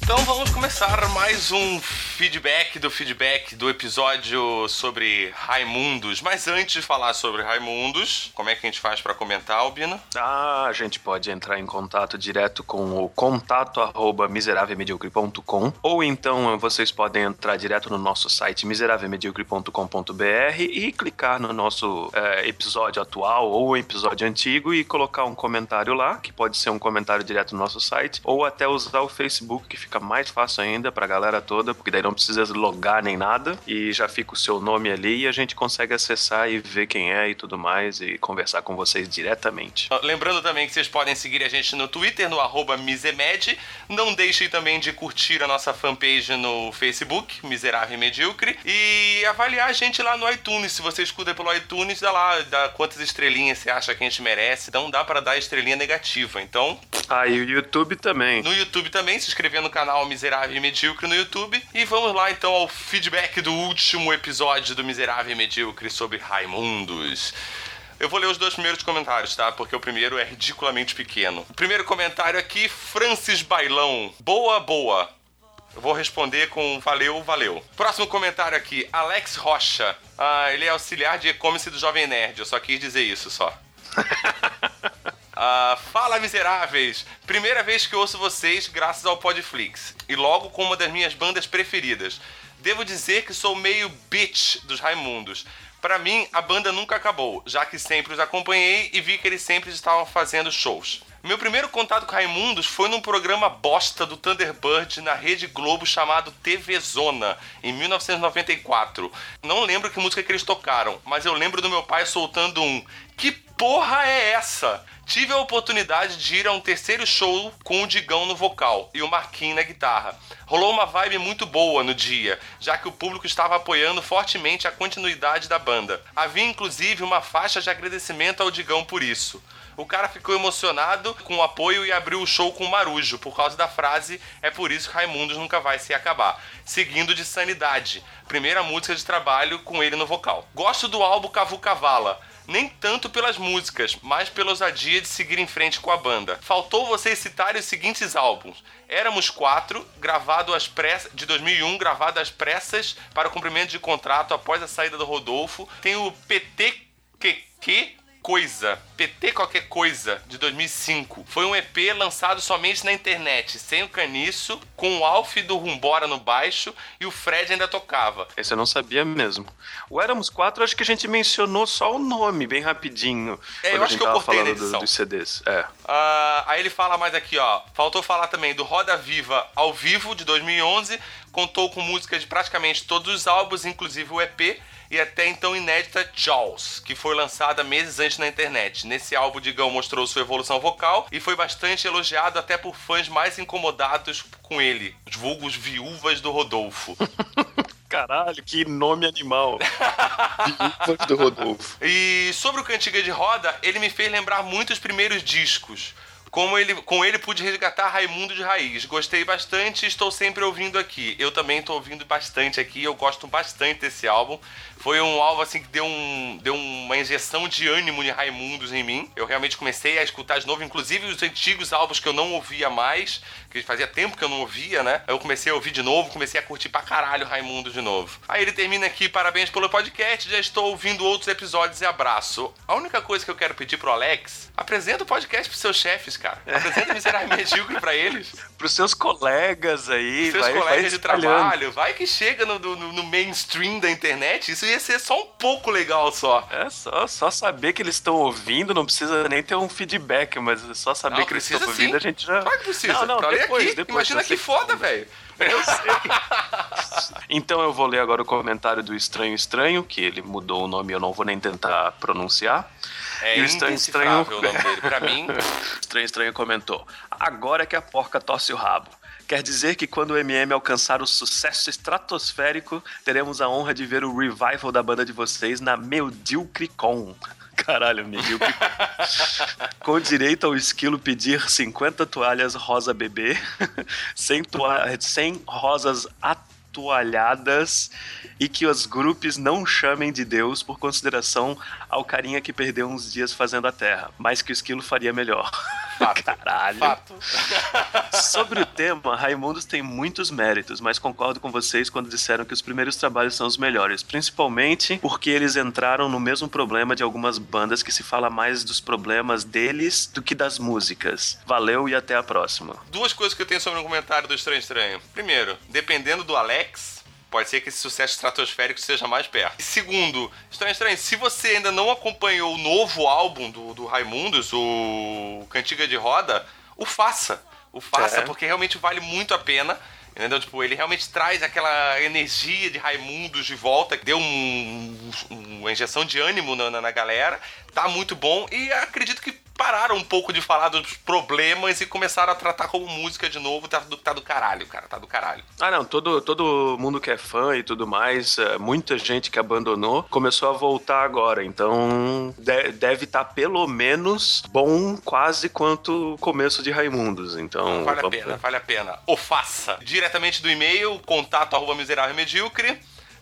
Então vamos começar mais um feedback do feedback do episódio sobre Raimundos. Mas antes de falar sobre Raimundos, como é que a gente faz pra comentar, Albino? Ah, a gente pode entrar em contato direto com o contato arroba miserávelmedíocre.com ou então vocês podem entrar direto no nosso site miserávelmedíocre.com.br e clicar no nosso eh, episódio atual ou episódio antigo e colocar um comentário lá, que pode ser um comentário direto no nosso site, ou até usar o Facebook, que fica mais fácil ainda pra galera toda, porque daí não precisa logar nem nada e já fica o seu nome ali e a gente consegue acessar e ver quem é e tudo mais e conversar com vocês diretamente. Lembrando também que vocês podem seguir a gente no Twitter, no arroba Misemed. Não deixem também de curtir a nossa fanpage no Facebook, Miserável e Medíocre. E avaliar a gente lá no iTunes. Se você escuta pelo iTunes, dá lá dá quantas estrelinhas você acha que a gente merece. Não dá pra dar estrelinha negativa. Então, Ah, e o YouTube também. no YouTube também, se inscrever no canal Miserável e Medíocre no YouTube. E vamos lá então ao feedback do último episódio do Miserável e Medíocre sobre Raimundos. Eu vou ler os dois primeiros comentários, tá? Porque o primeiro é ridiculamente pequeno. O primeiro comentário aqui, Francis Bailão. Boa, boa. Eu vou responder com valeu, valeu. Próximo comentário aqui, Alex Rocha. Ah, ele é auxiliar de e-commerce do Jovem Nerd. Eu só quis dizer isso, só. Ah, fala miseráveis! Primeira vez que ouço vocês graças ao Podflix. E logo com uma das minhas bandas preferidas. Devo dizer que sou meio bitch dos Raimundos. Pra mim, a banda nunca acabou, já que sempre os acompanhei e vi que eles sempre estavam fazendo shows. Meu primeiro contato com Raimundos foi num programa bosta do Thunderbird na Rede Globo chamado TV Zona, em 1994. Não lembro que música que eles tocaram, mas eu lembro do meu pai soltando um Que porra é essa? Tive a oportunidade de ir a um terceiro show com o Digão no vocal e o Marquinhos na guitarra. Rolou uma vibe muito boa no dia, já que o público estava apoiando fortemente a continuidade da banda. Havia inclusive uma faixa de agradecimento ao Digão por isso. O cara ficou emocionado com o apoio e abriu o show com o Marujo, por causa da frase É por isso que Raimundos nunca vai se acabar. Seguindo de Sanidade, primeira música de trabalho com ele no vocal. Gosto do álbum Cavu Cavala, nem tanto pelas músicas, mas pela ousadia de seguir em frente com a banda. Faltou vocês citarem os seguintes álbuns. Éramos Quatro, gravado às pressas, de 2001, gravado às pressas para cumprimento de contrato após a saída do Rodolfo. Tem o PTQQ, Coisa, PT Qualquer Coisa, de 2005. Foi um EP lançado somente na internet, sem o caniço, com o Alf do Rumbora no baixo e o Fred ainda tocava. Esse eu não sabia mesmo. O Éramos Quatro, acho que a gente mencionou só o nome, bem rapidinho. É, eu acho que eu cortei na falando do- edição. dos CDs. É. Ah, aí ele fala mais aqui, ó. Faltou falar também do Roda Viva ao vivo de 2011. Contou com músicas de praticamente todos os álbuns, inclusive o EP. E até então inédita Jaws, que foi lançada meses antes na internet. Nesse álbum, Digão mostrou sua evolução vocal e foi bastante elogiado até por fãs mais incomodados com ele, os vulgos viúvas do Rodolfo. Caralho, que nome animal. Viúvas do Rodolfo. E sobre o Cantiga de Roda, ele me fez lembrar muito os primeiros discos. Como ele, com ele pude resgatar Raimundo de Raiz. Gostei bastante estou sempre ouvindo aqui. Eu também estou ouvindo bastante aqui, eu gosto bastante desse álbum. Foi um álbum assim que deu, um, deu uma injeção de ânimo de Raimundos em mim. Eu realmente comecei a escutar de novo, inclusive os antigos álbuns que eu não ouvia mais, que fazia tempo que eu não ouvia, né? Eu comecei a ouvir de novo, comecei a curtir pra caralho Raimundo de novo. Aí ele termina aqui, parabéns pelo podcast, já estou ouvindo outros episódios e abraço. A única coisa que eu quero pedir pro Alex, apresenta o podcast pros seus chefes, cara. Apresenta Miserável Medíocre pra eles. Pros seus colegas aí, Seus vai, vai colegas de espalhando. trabalho, vai que chega no, no- no mainstream da internet, isso ia ser só um pouco legal só. É só, só saber que eles estão ouvindo, não precisa nem ter um feedback, mas é só saber Não, que eles estão ouvindo, sim. a gente já. Claro que precisa. Não, não, pra depois, aqui, depois, imagina que foda, velho. Eu sei. então eu vou ler agora o comentário do Estranho Estranho, que ele mudou o nome, eu não vou nem tentar pronunciar. É E o Estranho indecifrável o nome dele. Pra mim, Estranho Estranho comentou: Agora que a porca tosse o rabo. Quer dizer que quando o MM alcançar o sucesso estratosférico, teremos a honra de ver o revival da banda de vocês na Medíocre Con. Caralho, Medíocre. Com direito ao esquilo pedir 50 toalhas rosa bebê, 100, toa- 100 rosas atualhadas e que os grupos não chamem de Deus por consideração ao carinha que perdeu uns dias fazendo a terra, mas que o esquilo faria melhor. Caralho. Sobre o tema, Raimundos tem muitos méritos, mas concordo com vocês quando disseram que os primeiros trabalhos são os melhores, principalmente porque eles entraram no mesmo problema de algumas bandas que se fala mais dos problemas deles do que das músicas. Valeu e até a próxima. duas coisas que eu tenho sobre o comentário do Estranho Estranho. Primeiro, dependendo do Alex, pode ser que esse sucesso estratosférico seja mais perto. E segundo, Estranho Estranho, se você ainda não acompanhou o novo álbum do, do Raimundos, o Cantiga de Roda, o faça. O faça, É. porque realmente vale muito a pena. Entendeu? Tipo, ele realmente traz aquela energia de Raimundos de volta, que deu um- um- uma injeção de ânimo na, na- na galera. Tá muito bom. E acredito que pararam um pouco de falar dos problemas e começaram a tratar como música de novo. Tá do, tá do caralho, cara. Tá do caralho. Ah, não, todo, todo mundo que é fã e tudo mais, é, muita gente que abandonou, começou a voltar agora. Então, de- deve estar pelo menos bom quase quanto o começo de Raimundos. Então, Vale a pena, ver. vale a pena. O faça. Diretamente do e-mail, contato arroba miserável medíocre.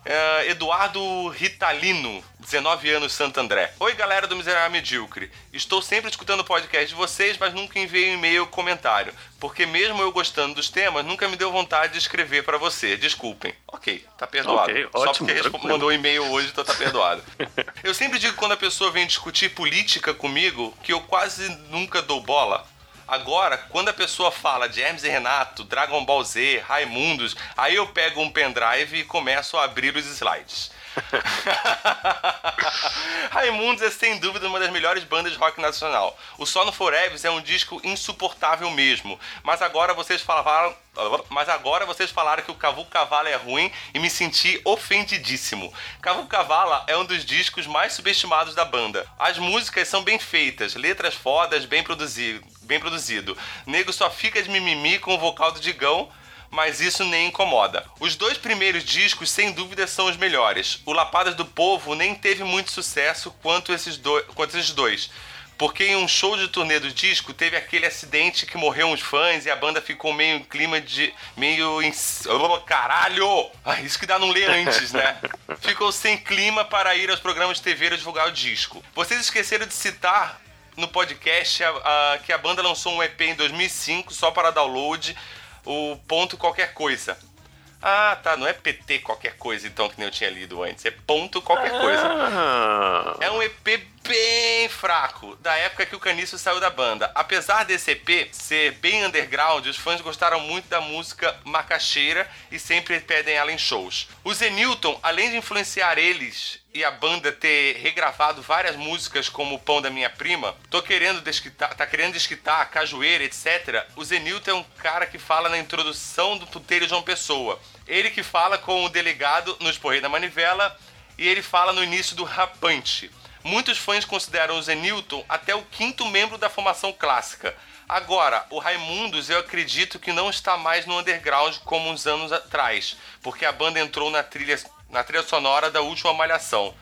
É, Eduardo Ritalino, 19 anos, Santo André. Oi, galera do Miserável Medíocre. Estou sempre escutando o podcast de vocês, mas nunca enviei um e-mail ou comentário. Porque mesmo eu gostando dos temas, nunca me deu vontade de escrever pra você. Desculpem. Ok, tá perdoado. Ok, Só ótimo, porque tranquilo. mandou um e-mail hoje, então tá perdoado. eu sempre digo que quando a pessoa vem discutir política comigo, que eu quase nunca dou bola. Agora, quando a pessoa fala de Hermes e Renato, Dragon Ball Z, Raimundos, aí eu pego um pendrive e começo a abrir os slides. Raimundos é sem dúvida uma das melhores bandas de rock nacional. O Sono Forever é um disco insuportável mesmo. Mas agora vocês falaram. Mas agora vocês falaram que o Cavu Cavala é ruim e me senti ofendidíssimo. Cavu Cavala é um dos discos mais subestimados da banda. As músicas são bem feitas, letras fodas, bem produzido. Bem produzido. Nego só fica de mimimi com o vocal do Digão, mas isso nem incomoda. Os dois primeiros discos, sem dúvida, são os melhores. O Lapadas do Povo nem teve muito sucesso quanto esses, do... quanto esses dois. Porque em um show de turnê do disco teve aquele acidente que morreu uns fãs e a banda ficou meio em clima de. meio. Em... Oh, caralho! Ah, isso que dá não ler antes, né? Ficou sem clima para ir aos programas de TV divulgar o disco. Vocês esqueceram de citar no podcast a, a, que a banda lançou um EP em 2005 só para download o ponto qualquer coisa. Ah, tá, não é PT qualquer coisa, então, que nem eu tinha lido antes. É ponto qualquer Ah. coisa. É um EP bem fraco, da época que o Caniço saiu da banda. Apesar desse EP ser bem underground, os fãs gostaram muito da música macaxeira e sempre pedem ela em shows. O Zenilton, além de influenciar eles e a banda ter regravado várias músicas como O Pão da Minha Prima, tô querendo desquitar, tá querendo desquitar Cajueira, etc. O Zenilton é um cara que fala na introdução do puteiro João Pessoa. Ele que fala com o delegado no Esporrei da Manivela e ele fala no início do Rapante. Muitos fãs consideram o Zenilton até o quinto membro da formação clássica. Agora, o Raimundos eu acredito que não está mais no underground como uns anos atrás, porque a banda entrou na trilha, na trilha sonora da última Malhação.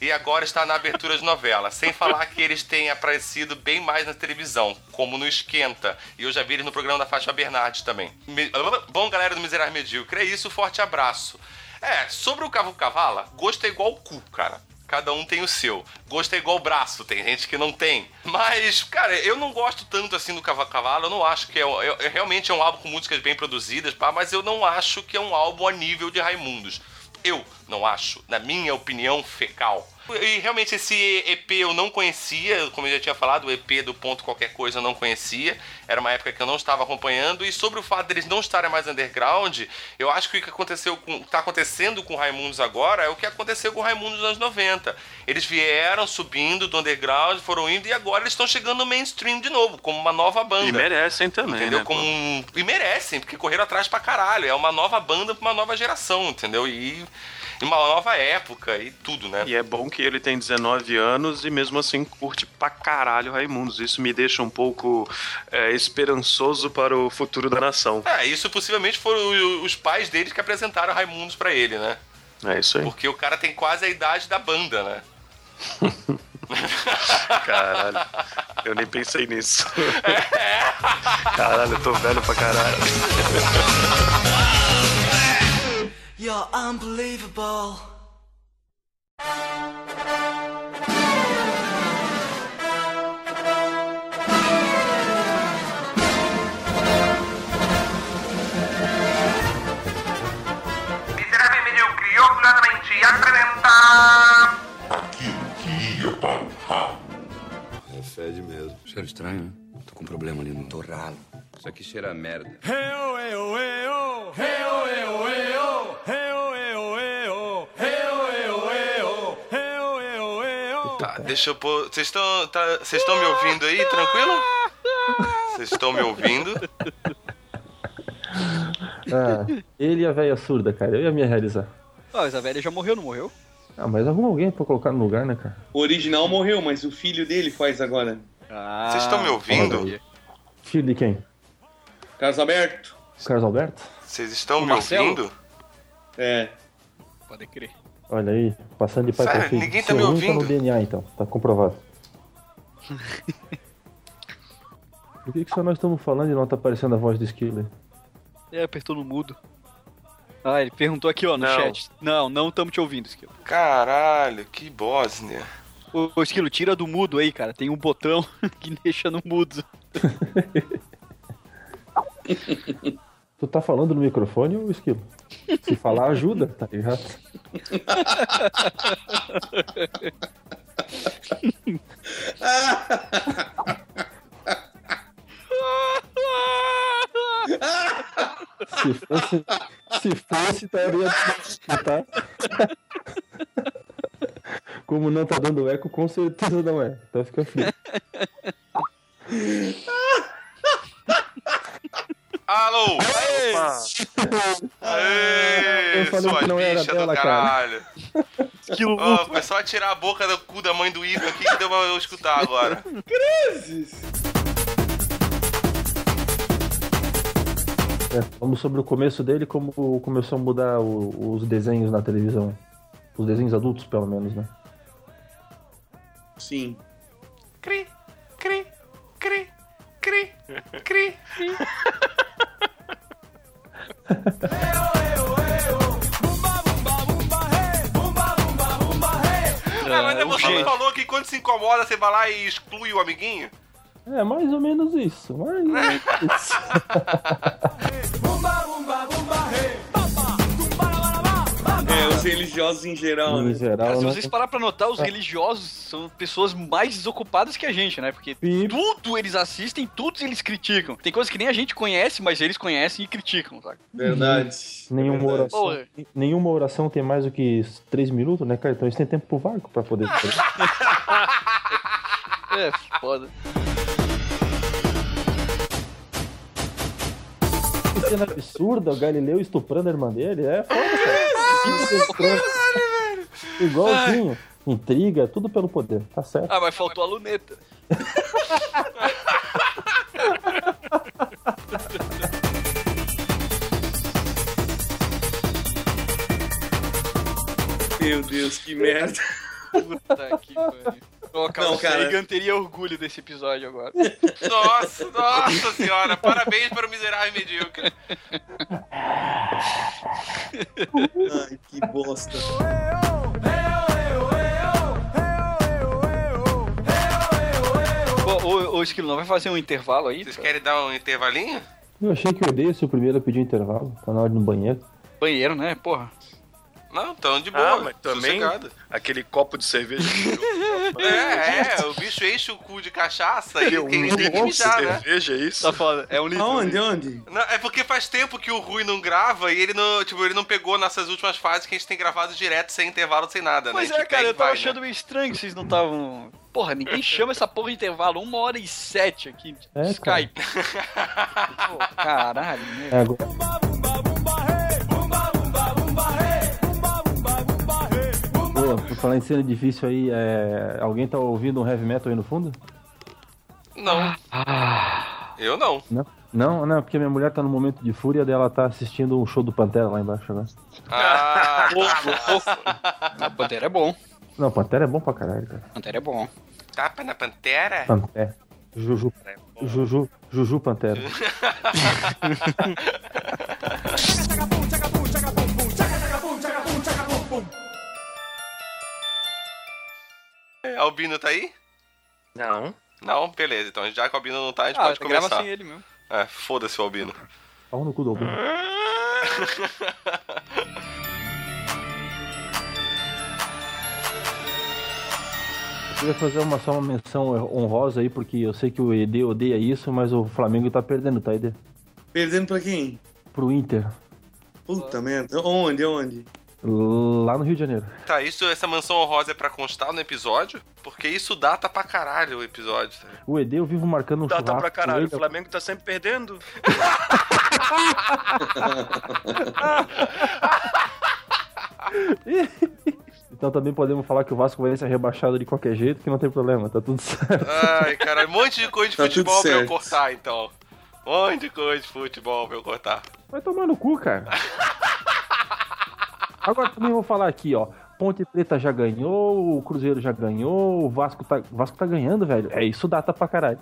E agora está na abertura de novela. Sem falar que eles têm aparecido bem mais na televisão, como no Esquenta. E eu já vi eles no programa da Fátima Bernardes também. Me- Bom, galera do Miserável Medíocre, é isso, forte abraço. É, sobre o Cavo Cavala, gosto é igual o cu, cara. Cada um tem o seu. Gosto é igual braço, tem gente que não tem. Mas, cara, eu não gosto tanto assim do Cava Cavalo. Eu não acho que é, é- é- realmente é um álbum com músicas bem produzidas, pá, mas eu não acho que é um álbum a nível de Raimundos. Eu não acho, na minha opinião fecal. E realmente esse EP eu não conhecia, como eu já tinha falado, o EP do Ponto Qualquer Coisa eu não conhecia. Era uma época que eu não estava acompanhando. E sobre o fato deles não estarem mais underground, eu acho que o que aconteceu com, tá acontecendo com o Raimundos agora é o que aconteceu com o Raimundos nos anos 90. Eles vieram subindo do underground, foram indo e agora eles estão chegando no mainstream de novo, como uma nova banda. E merecem também, Entendeu? né, Como um- E merecem, porque correram atrás pra caralho. É uma nova banda pra uma nova geração, entendeu? E uma nova época e tudo, né? E é bom que ele tem 19 anos e mesmo assim curte pra caralho Raimundos. Isso me deixa um pouco é, esperançoso para o futuro da nação. É, isso possivelmente foram os pais deles que apresentaram Raimundos pra ele, né? É isso aí. Porque o cara tem quase a idade da banda, né? Caralho. Eu nem pensei nisso. Caralho, eu tô velho pra caralho. You're unbelievable. Miserável Medíocre orgulhosamente apresenta... É fede mesmo. Cheiro estranho, né? Tô com um problema ali no torralo. Isso aqui cheira a merda. Tá, deixa eu pôr. Vocês estão tá, me ouvindo aí, tranquilo? Vocês estão me ouvindo? Ah, ele e a velha surda, cara. Eu ia me realizar. Ah, mas a velha já morreu, não morreu? Ah, mas arruma alguém pra colocar no lugar, né, cara? O original morreu, mas o filho dele faz agora. Vocês estão me ouvindo? Filho de quem? Carlos Alberto? Carlos Alberto? Vocês estão O me Marcelo? ouvindo? É. Pode crer. Olha aí, passando de pai Sério, pra filho. ninguém tá me ruim tá no ouvindo? DNA, então. Tá comprovado. Por que, que só nós estamos falando e não tá aparecendo a voz do Skiller? É, apertou no mudo. Ah, ele perguntou aqui, ó, no Não. chat. Não, não estamos te ouvindo, Esquilo. Caralho, que Bósnia. Ô, ô, Esquilo, tira do mudo aí, cara. Tem um botão que deixa no mudo. Tu tá falando no microfone ou Esquilo? Se falar, ajuda, tá ligado? Se fosse, se fosse, estaria tá? Como não tá dando eco, com certeza não é. Então fica frio. Eu Aê! falei Sua que não era dela, cara. caralho. Que Ó, foi só tirar a boca do cu da mãe do Ivo aqui que deu pra eu escutar agora. Cruzes! É, vamos sobre o começo dele, como começou a mudar o- os desenhos na televisão. Os desenhos adultos, pelo menos, né? Sim. Cri, cri, cri, cri, cri. Ah, mas é você que gente. falou que quando se incomoda, você vai lá e exclui o amiguinho? É, mais ou menos isso. Mais ou menos isso. Os religiosos em geral, Em né? geral, Cara, se né? vocês parar pra notar, os É. religiosos são pessoas mais desocupadas que a gente, né? Porque tudo eles assistem, tudo eles criticam. Tem coisas que nem a gente conhece, mas eles conhecem e criticam, sabe? Verdade. Nenhuma Verdade. oração, Porra. nenhuma oração tem mais do que 3 minutos, né, cara? Então eles têm tempo pro vácuo pra poder. É, foda. que cena absurda, o Galileu estuprando a irmã dele. É foda, cara. Igualzinho. Intriga, tudo pelo poder. Tá certo. Ah, mas faltou a luneta. Meu Deus, que merda. Puta que pariu. Ô, cara, Não, o cara. Sagan teria orgulho desse episódio agora. Nossa, nossa senhora, parabéns para o miserável medíocre. Ai, que bosta. Ô, Esquilo, não vai fazer um intervalo aí? Vocês querem dar um intervalinho? Eu achei que eu odeio ser o primeiro a pedir intervalo. Tá na hora de ir no banheiro. Banheiro, né? Porra. Não, tão de boa. Ah, mas também sossegado. aquele copo de cerveja. É, é, o bicho enche o cu de cachaça e quem um tem que copo de mijar, né? cerveja, é isso? Tá foda. É um litro. Aonde, onde? Não, é porque faz tempo que o Rui não grava e ele não, tipo, ele não pegou nessas últimas fases que a gente tem gravado direto, sem intervalo, sem nada, Pois né? A é, cara, eu tava vai, achando né? meio estranho que vocês não estavam. Porra, ninguém chama essa porra de intervalo. Uma hora e sete aqui. É, Skype. Pô, caralho, né? É, agora... Pô, por falar em cena difícil aí, é... alguém tá ouvindo um heavy metal aí no fundo? Não. Eu não. Não? Não, não, porque minha mulher tá no momento de fúria dela tá assistindo um show do Pantera lá embaixo agora. Ah, A Pantera é bom. Não, Pantera é bom pra caralho, cara. Pantera é bom. tapa na pantera? Pantera. Juju. Juju. Juju Pantera. É, Albino tá aí? Não. Não, beleza. Então, já que o Albino não tá, a gente Ah, pode grava começar. sem ele mesmo. É, foda-se o Albino. Pau no cu do Albino. Eu queria fazer uma, só uma menção honrosa aí, porque eu sei que o ED odeia isso, mas o Flamengo tá perdendo, tá, ED? Perdendo pra quem? Pro Inter, Puta merda. Onde, onde? Lá no Rio de Janeiro. Tá, isso, essa mansão honrosa é pra constar no episódio? Porque isso data pra caralho o episódio. tá? O ED eu vivo marcando um Data churrasco pra com caralho. O. Flamengo tá sempre perdendo. Então também podemos falar que o Vasco vai ser rebaixado de qualquer jeito, que não tem problema, tá tudo certo. Ai, cara, um monte de coisa de Tá futebol pra eu cortar, então. Um monte de coisa de futebol pra eu cortar. Vai tomar no cu, cara. Agora também vou falar aqui, ó. Ponte Preta já ganhou, o Cruzeiro já ganhou, o Vasco tá, o Vasco tá ganhando, velho. É isso data pra caralho.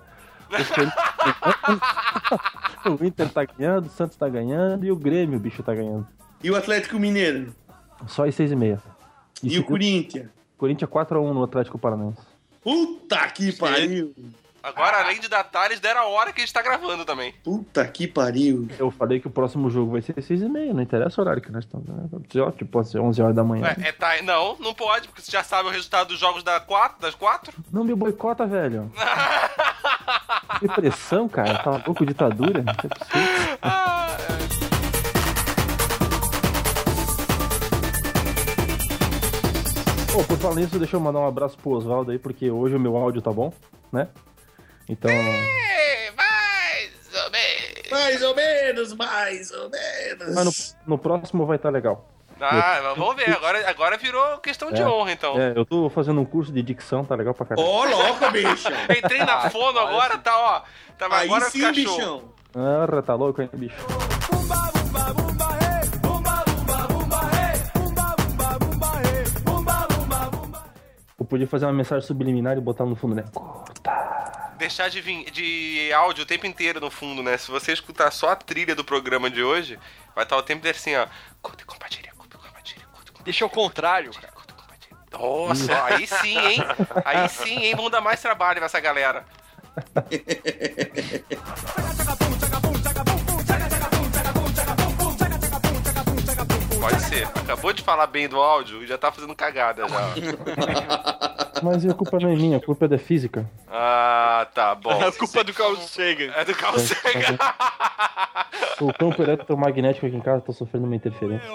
o Inter tá ganhando, o Santos tá ganhando e o Grêmio, o bicho, tá ganhando. E o Atlético Mineiro? Só em seis e meia. E o Corinthians? Corinthians 4x1 no Atlético Paranaense. Puta que pariu. Agora, além de datar, eles deram a hora que a gente tá gravando também. Puta que pariu. Eu falei que o próximo jogo vai ser 6 e meia, não interessa o horário que nós estamos. Né? Pode ser, ó, tipo, pode ser 11 horas da manhã. Ué, é, tá, não, não pode, porque você já sabe o resultado dos jogos da quatro, das quatro. Não me boicota, velho. Repressão, cara. Tá louco, ditadura? Não é possível. Pô, por falar nisso, deixa eu mandar um abraço pro Oswaldo aí, porque hoje o meu áudio tá bom, né? Então. Mais ou menos, mais ou menos. Mas no, no próximo vai estar legal. Ah, mas vamos ver. Agora, agora virou questão de É. honra, então. É, eu tô fazendo um curso de dicção, tá legal pra caralho. Ô, louco, bicho. Entrei na fono agora, tá, ó. Tá, mas Aí agora sim, ficar show. bichão. Ah, tá louco, hein, bicho? Eu podia fazer uma mensagem subliminar e botar no fundo, né? Deixar de, vim- de áudio o tempo inteiro no fundo, né? Se você escutar só a trilha do programa de hoje, vai estar o tempo inteiro assim, ó. Curta e compartilha, curta e compartilha. Deixa ao contrário, cara. Nossa, aí sim, hein? Aí sim, hein? Vamos dar mais trabalho pra essa galera. Pode ser. Acabou de falar bem do áudio e já tá fazendo cagada já. Mas a culpa não é minha, a culpa é da física. Ah, tá bom. A culpa é do Carl Sagan. É do Carl Sagan. O campo eletromagnético aqui em casa tá sofrendo uma interferência.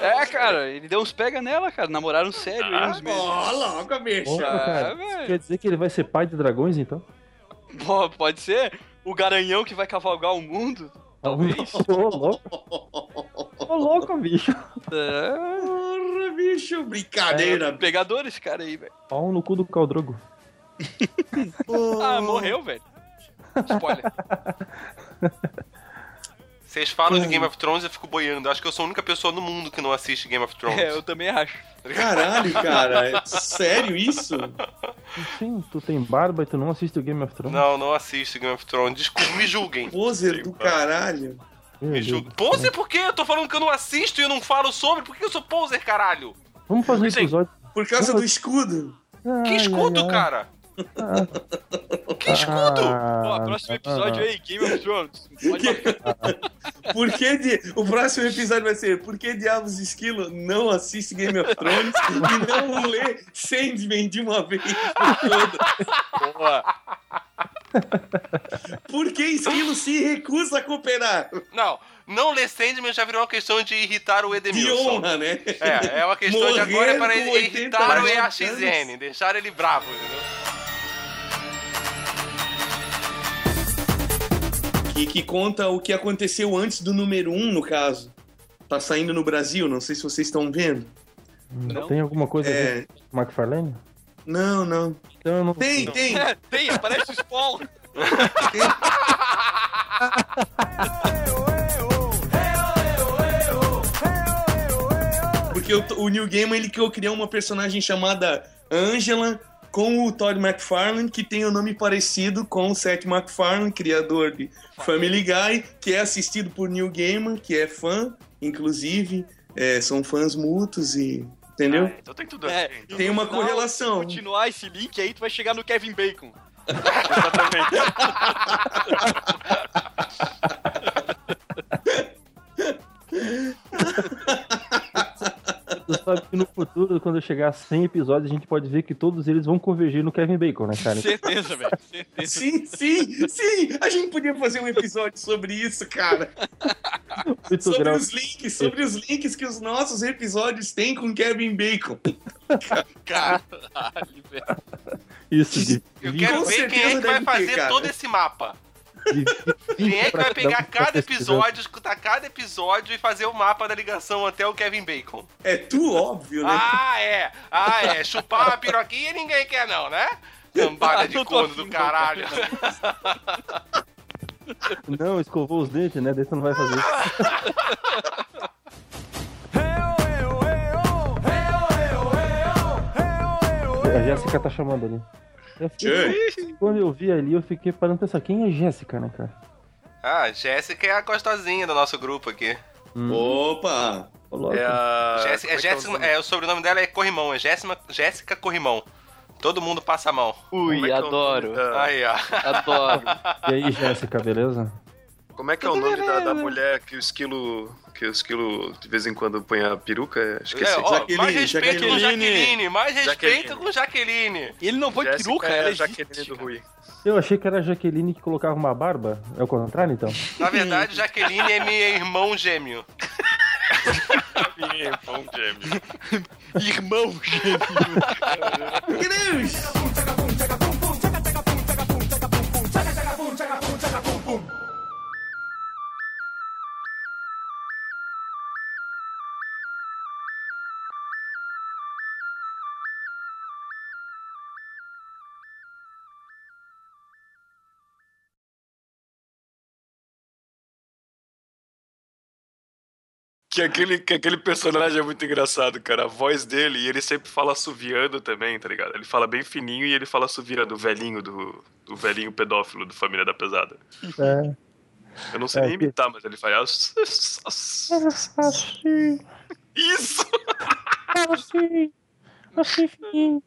É, cara, ele deu uns pega nela, cara. Namoraram sério aí uns meses. Ó, louco, bicho. Ô, cara, É, velho. quer dizer que ele vai ser pai de dragões, então? Pô, pode ser? O garanhão que vai cavalgar o mundo? Talvez. Ô, louco. Ô, louco, bicho. É. Porra, bicho. Brincadeira. É, pegador esse cara aí, velho. Pau no cu do Caldrogo. Ah, morreu, velho. Spoiler. Vocês falam de Game of Thrones eu fico boiando. Acho que eu sou a única pessoa no mundo que não assiste Game of Thrones. É, eu também acho. Caralho, cara. É sério isso? Sim, tu tem barba e tu não assiste o Game of Thrones. Não, não assisto Game of Thrones. Desculpa, me julguem. Poser do caralho. Me julguem. Poser por quê? Eu tô falando que eu não assisto e eu não falo sobre. Por que eu sou poser, caralho? Vamos fazer um episódio. Por causa do escudo. Que escudo, cara? Que escudo? Ó, próximo episódio aí, Game of Thrones. Pode Por que de... O próximo episódio vai ser Por que Diabos Esquilo não assiste Game of Thrones e não lê Sandman de uma vez por todas? Boa. Por que Esquilo se recusa a cooperar? Não, não ler Sandman já virou uma questão de irritar o De Edemilson. honra, né? É, é uma questão de Morrer agora é para com 80 irritar o. EAXN, deixar ele bravo, entendeu? Que, que conta o que aconteceu antes do número 1, um, no caso. Tá saindo no Brasil, não sei se vocês estão vendo. Tem alguma coisa É. com McFarlane? Não, não. Então eu não Tem, tem. É, tem, aparece o Spawn. Porque o, o Neil Gaiman ele criar uma personagem chamada Angela com o Todd McFarlane, que tem o nome parecido com o Seth MacFarlane, criador de Family Guy, que é assistido por Neil Gaiman, que é fã, inclusive, é, são fãs mútuos e... Entendeu? Então tem tudo a É, ver. e Tem uma final, correlação. Se continuar esse link aí, tu vai chegar no Kevin Bacon. Tu futuro, quando chegar a 100 episódios, a gente pode ver que todos eles vão convergir no Kevin Bacon, né, cara? Certeza, velho. Sim, sim, sim! A gente podia fazer um episódio sobre isso, cara. Muito Sobre os links, sobre os links que os nossos episódios têm com Kevin Bacon. Caralho, velho. Isso, de Eu 20 quero Com ver quem é que vai ter, fazer cara. todo esse mapa. De 20 Quem é que vai pegar cada episódio, escutar cada episódio e fazer o mapa da ligação até o Kevin Bacon? É tu, óbvio, né? Ah, é! Ah, é! Chupar uma piroquinha ninguém quer não, né? Cambada de corno do caralho. Não, escovou os dentes, né? Daí tu não vai fazer isso. A Jéssica tá chamando ali. Eu fiquei- Quando eu vi ali, eu fiquei parando pensar, quem é Jéssica, né, cara? Ah, Jéssica é a gostosinha do nosso grupo aqui. Opa! Ô, louco. É a. Jéssica, é como é é o Jéssica, é, o sobrenome dela é Corrimão, é Jéssica, Jéssica Corrimão. Todo mundo passa a mão. É Ui, é o adoro. Aí, ó. Adoro. E aí, Jéssica, beleza? Como é que é o nome da, da mulher que o esquilo. Que o esquilo de vez em quando põe a peruca? Esqueci. É, ó, mais Jaqueline, respeito com Jaqueline. Jaqueline, mais respeito Jaqueline. com Jaqueline. Ele não põe Jéssica peruca, é ela a é Jaqueline do Rui. Eu achei que era a Jaqueline que colocava uma barba. É o contrário, então? Na verdade, Jaqueline é meu irmão gêmeo. Irmão gêmeo. Irmão Que aquele, que aquele personagem é muito engraçado, cara. A voz dele, e ele sempre fala assoviando também, tá ligado? Ele fala bem fininho e ele fala assoviando, o velhinho do, do velhinho pedófilo do Família da Pesada. É. Eu não sei É, nem que- imitar, mas ele faz. Assim, Isso! assim, assim, filhinho.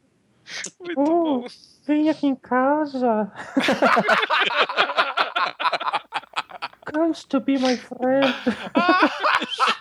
Muito Oh, bom. vem aqui em casa. Comes to be my friend.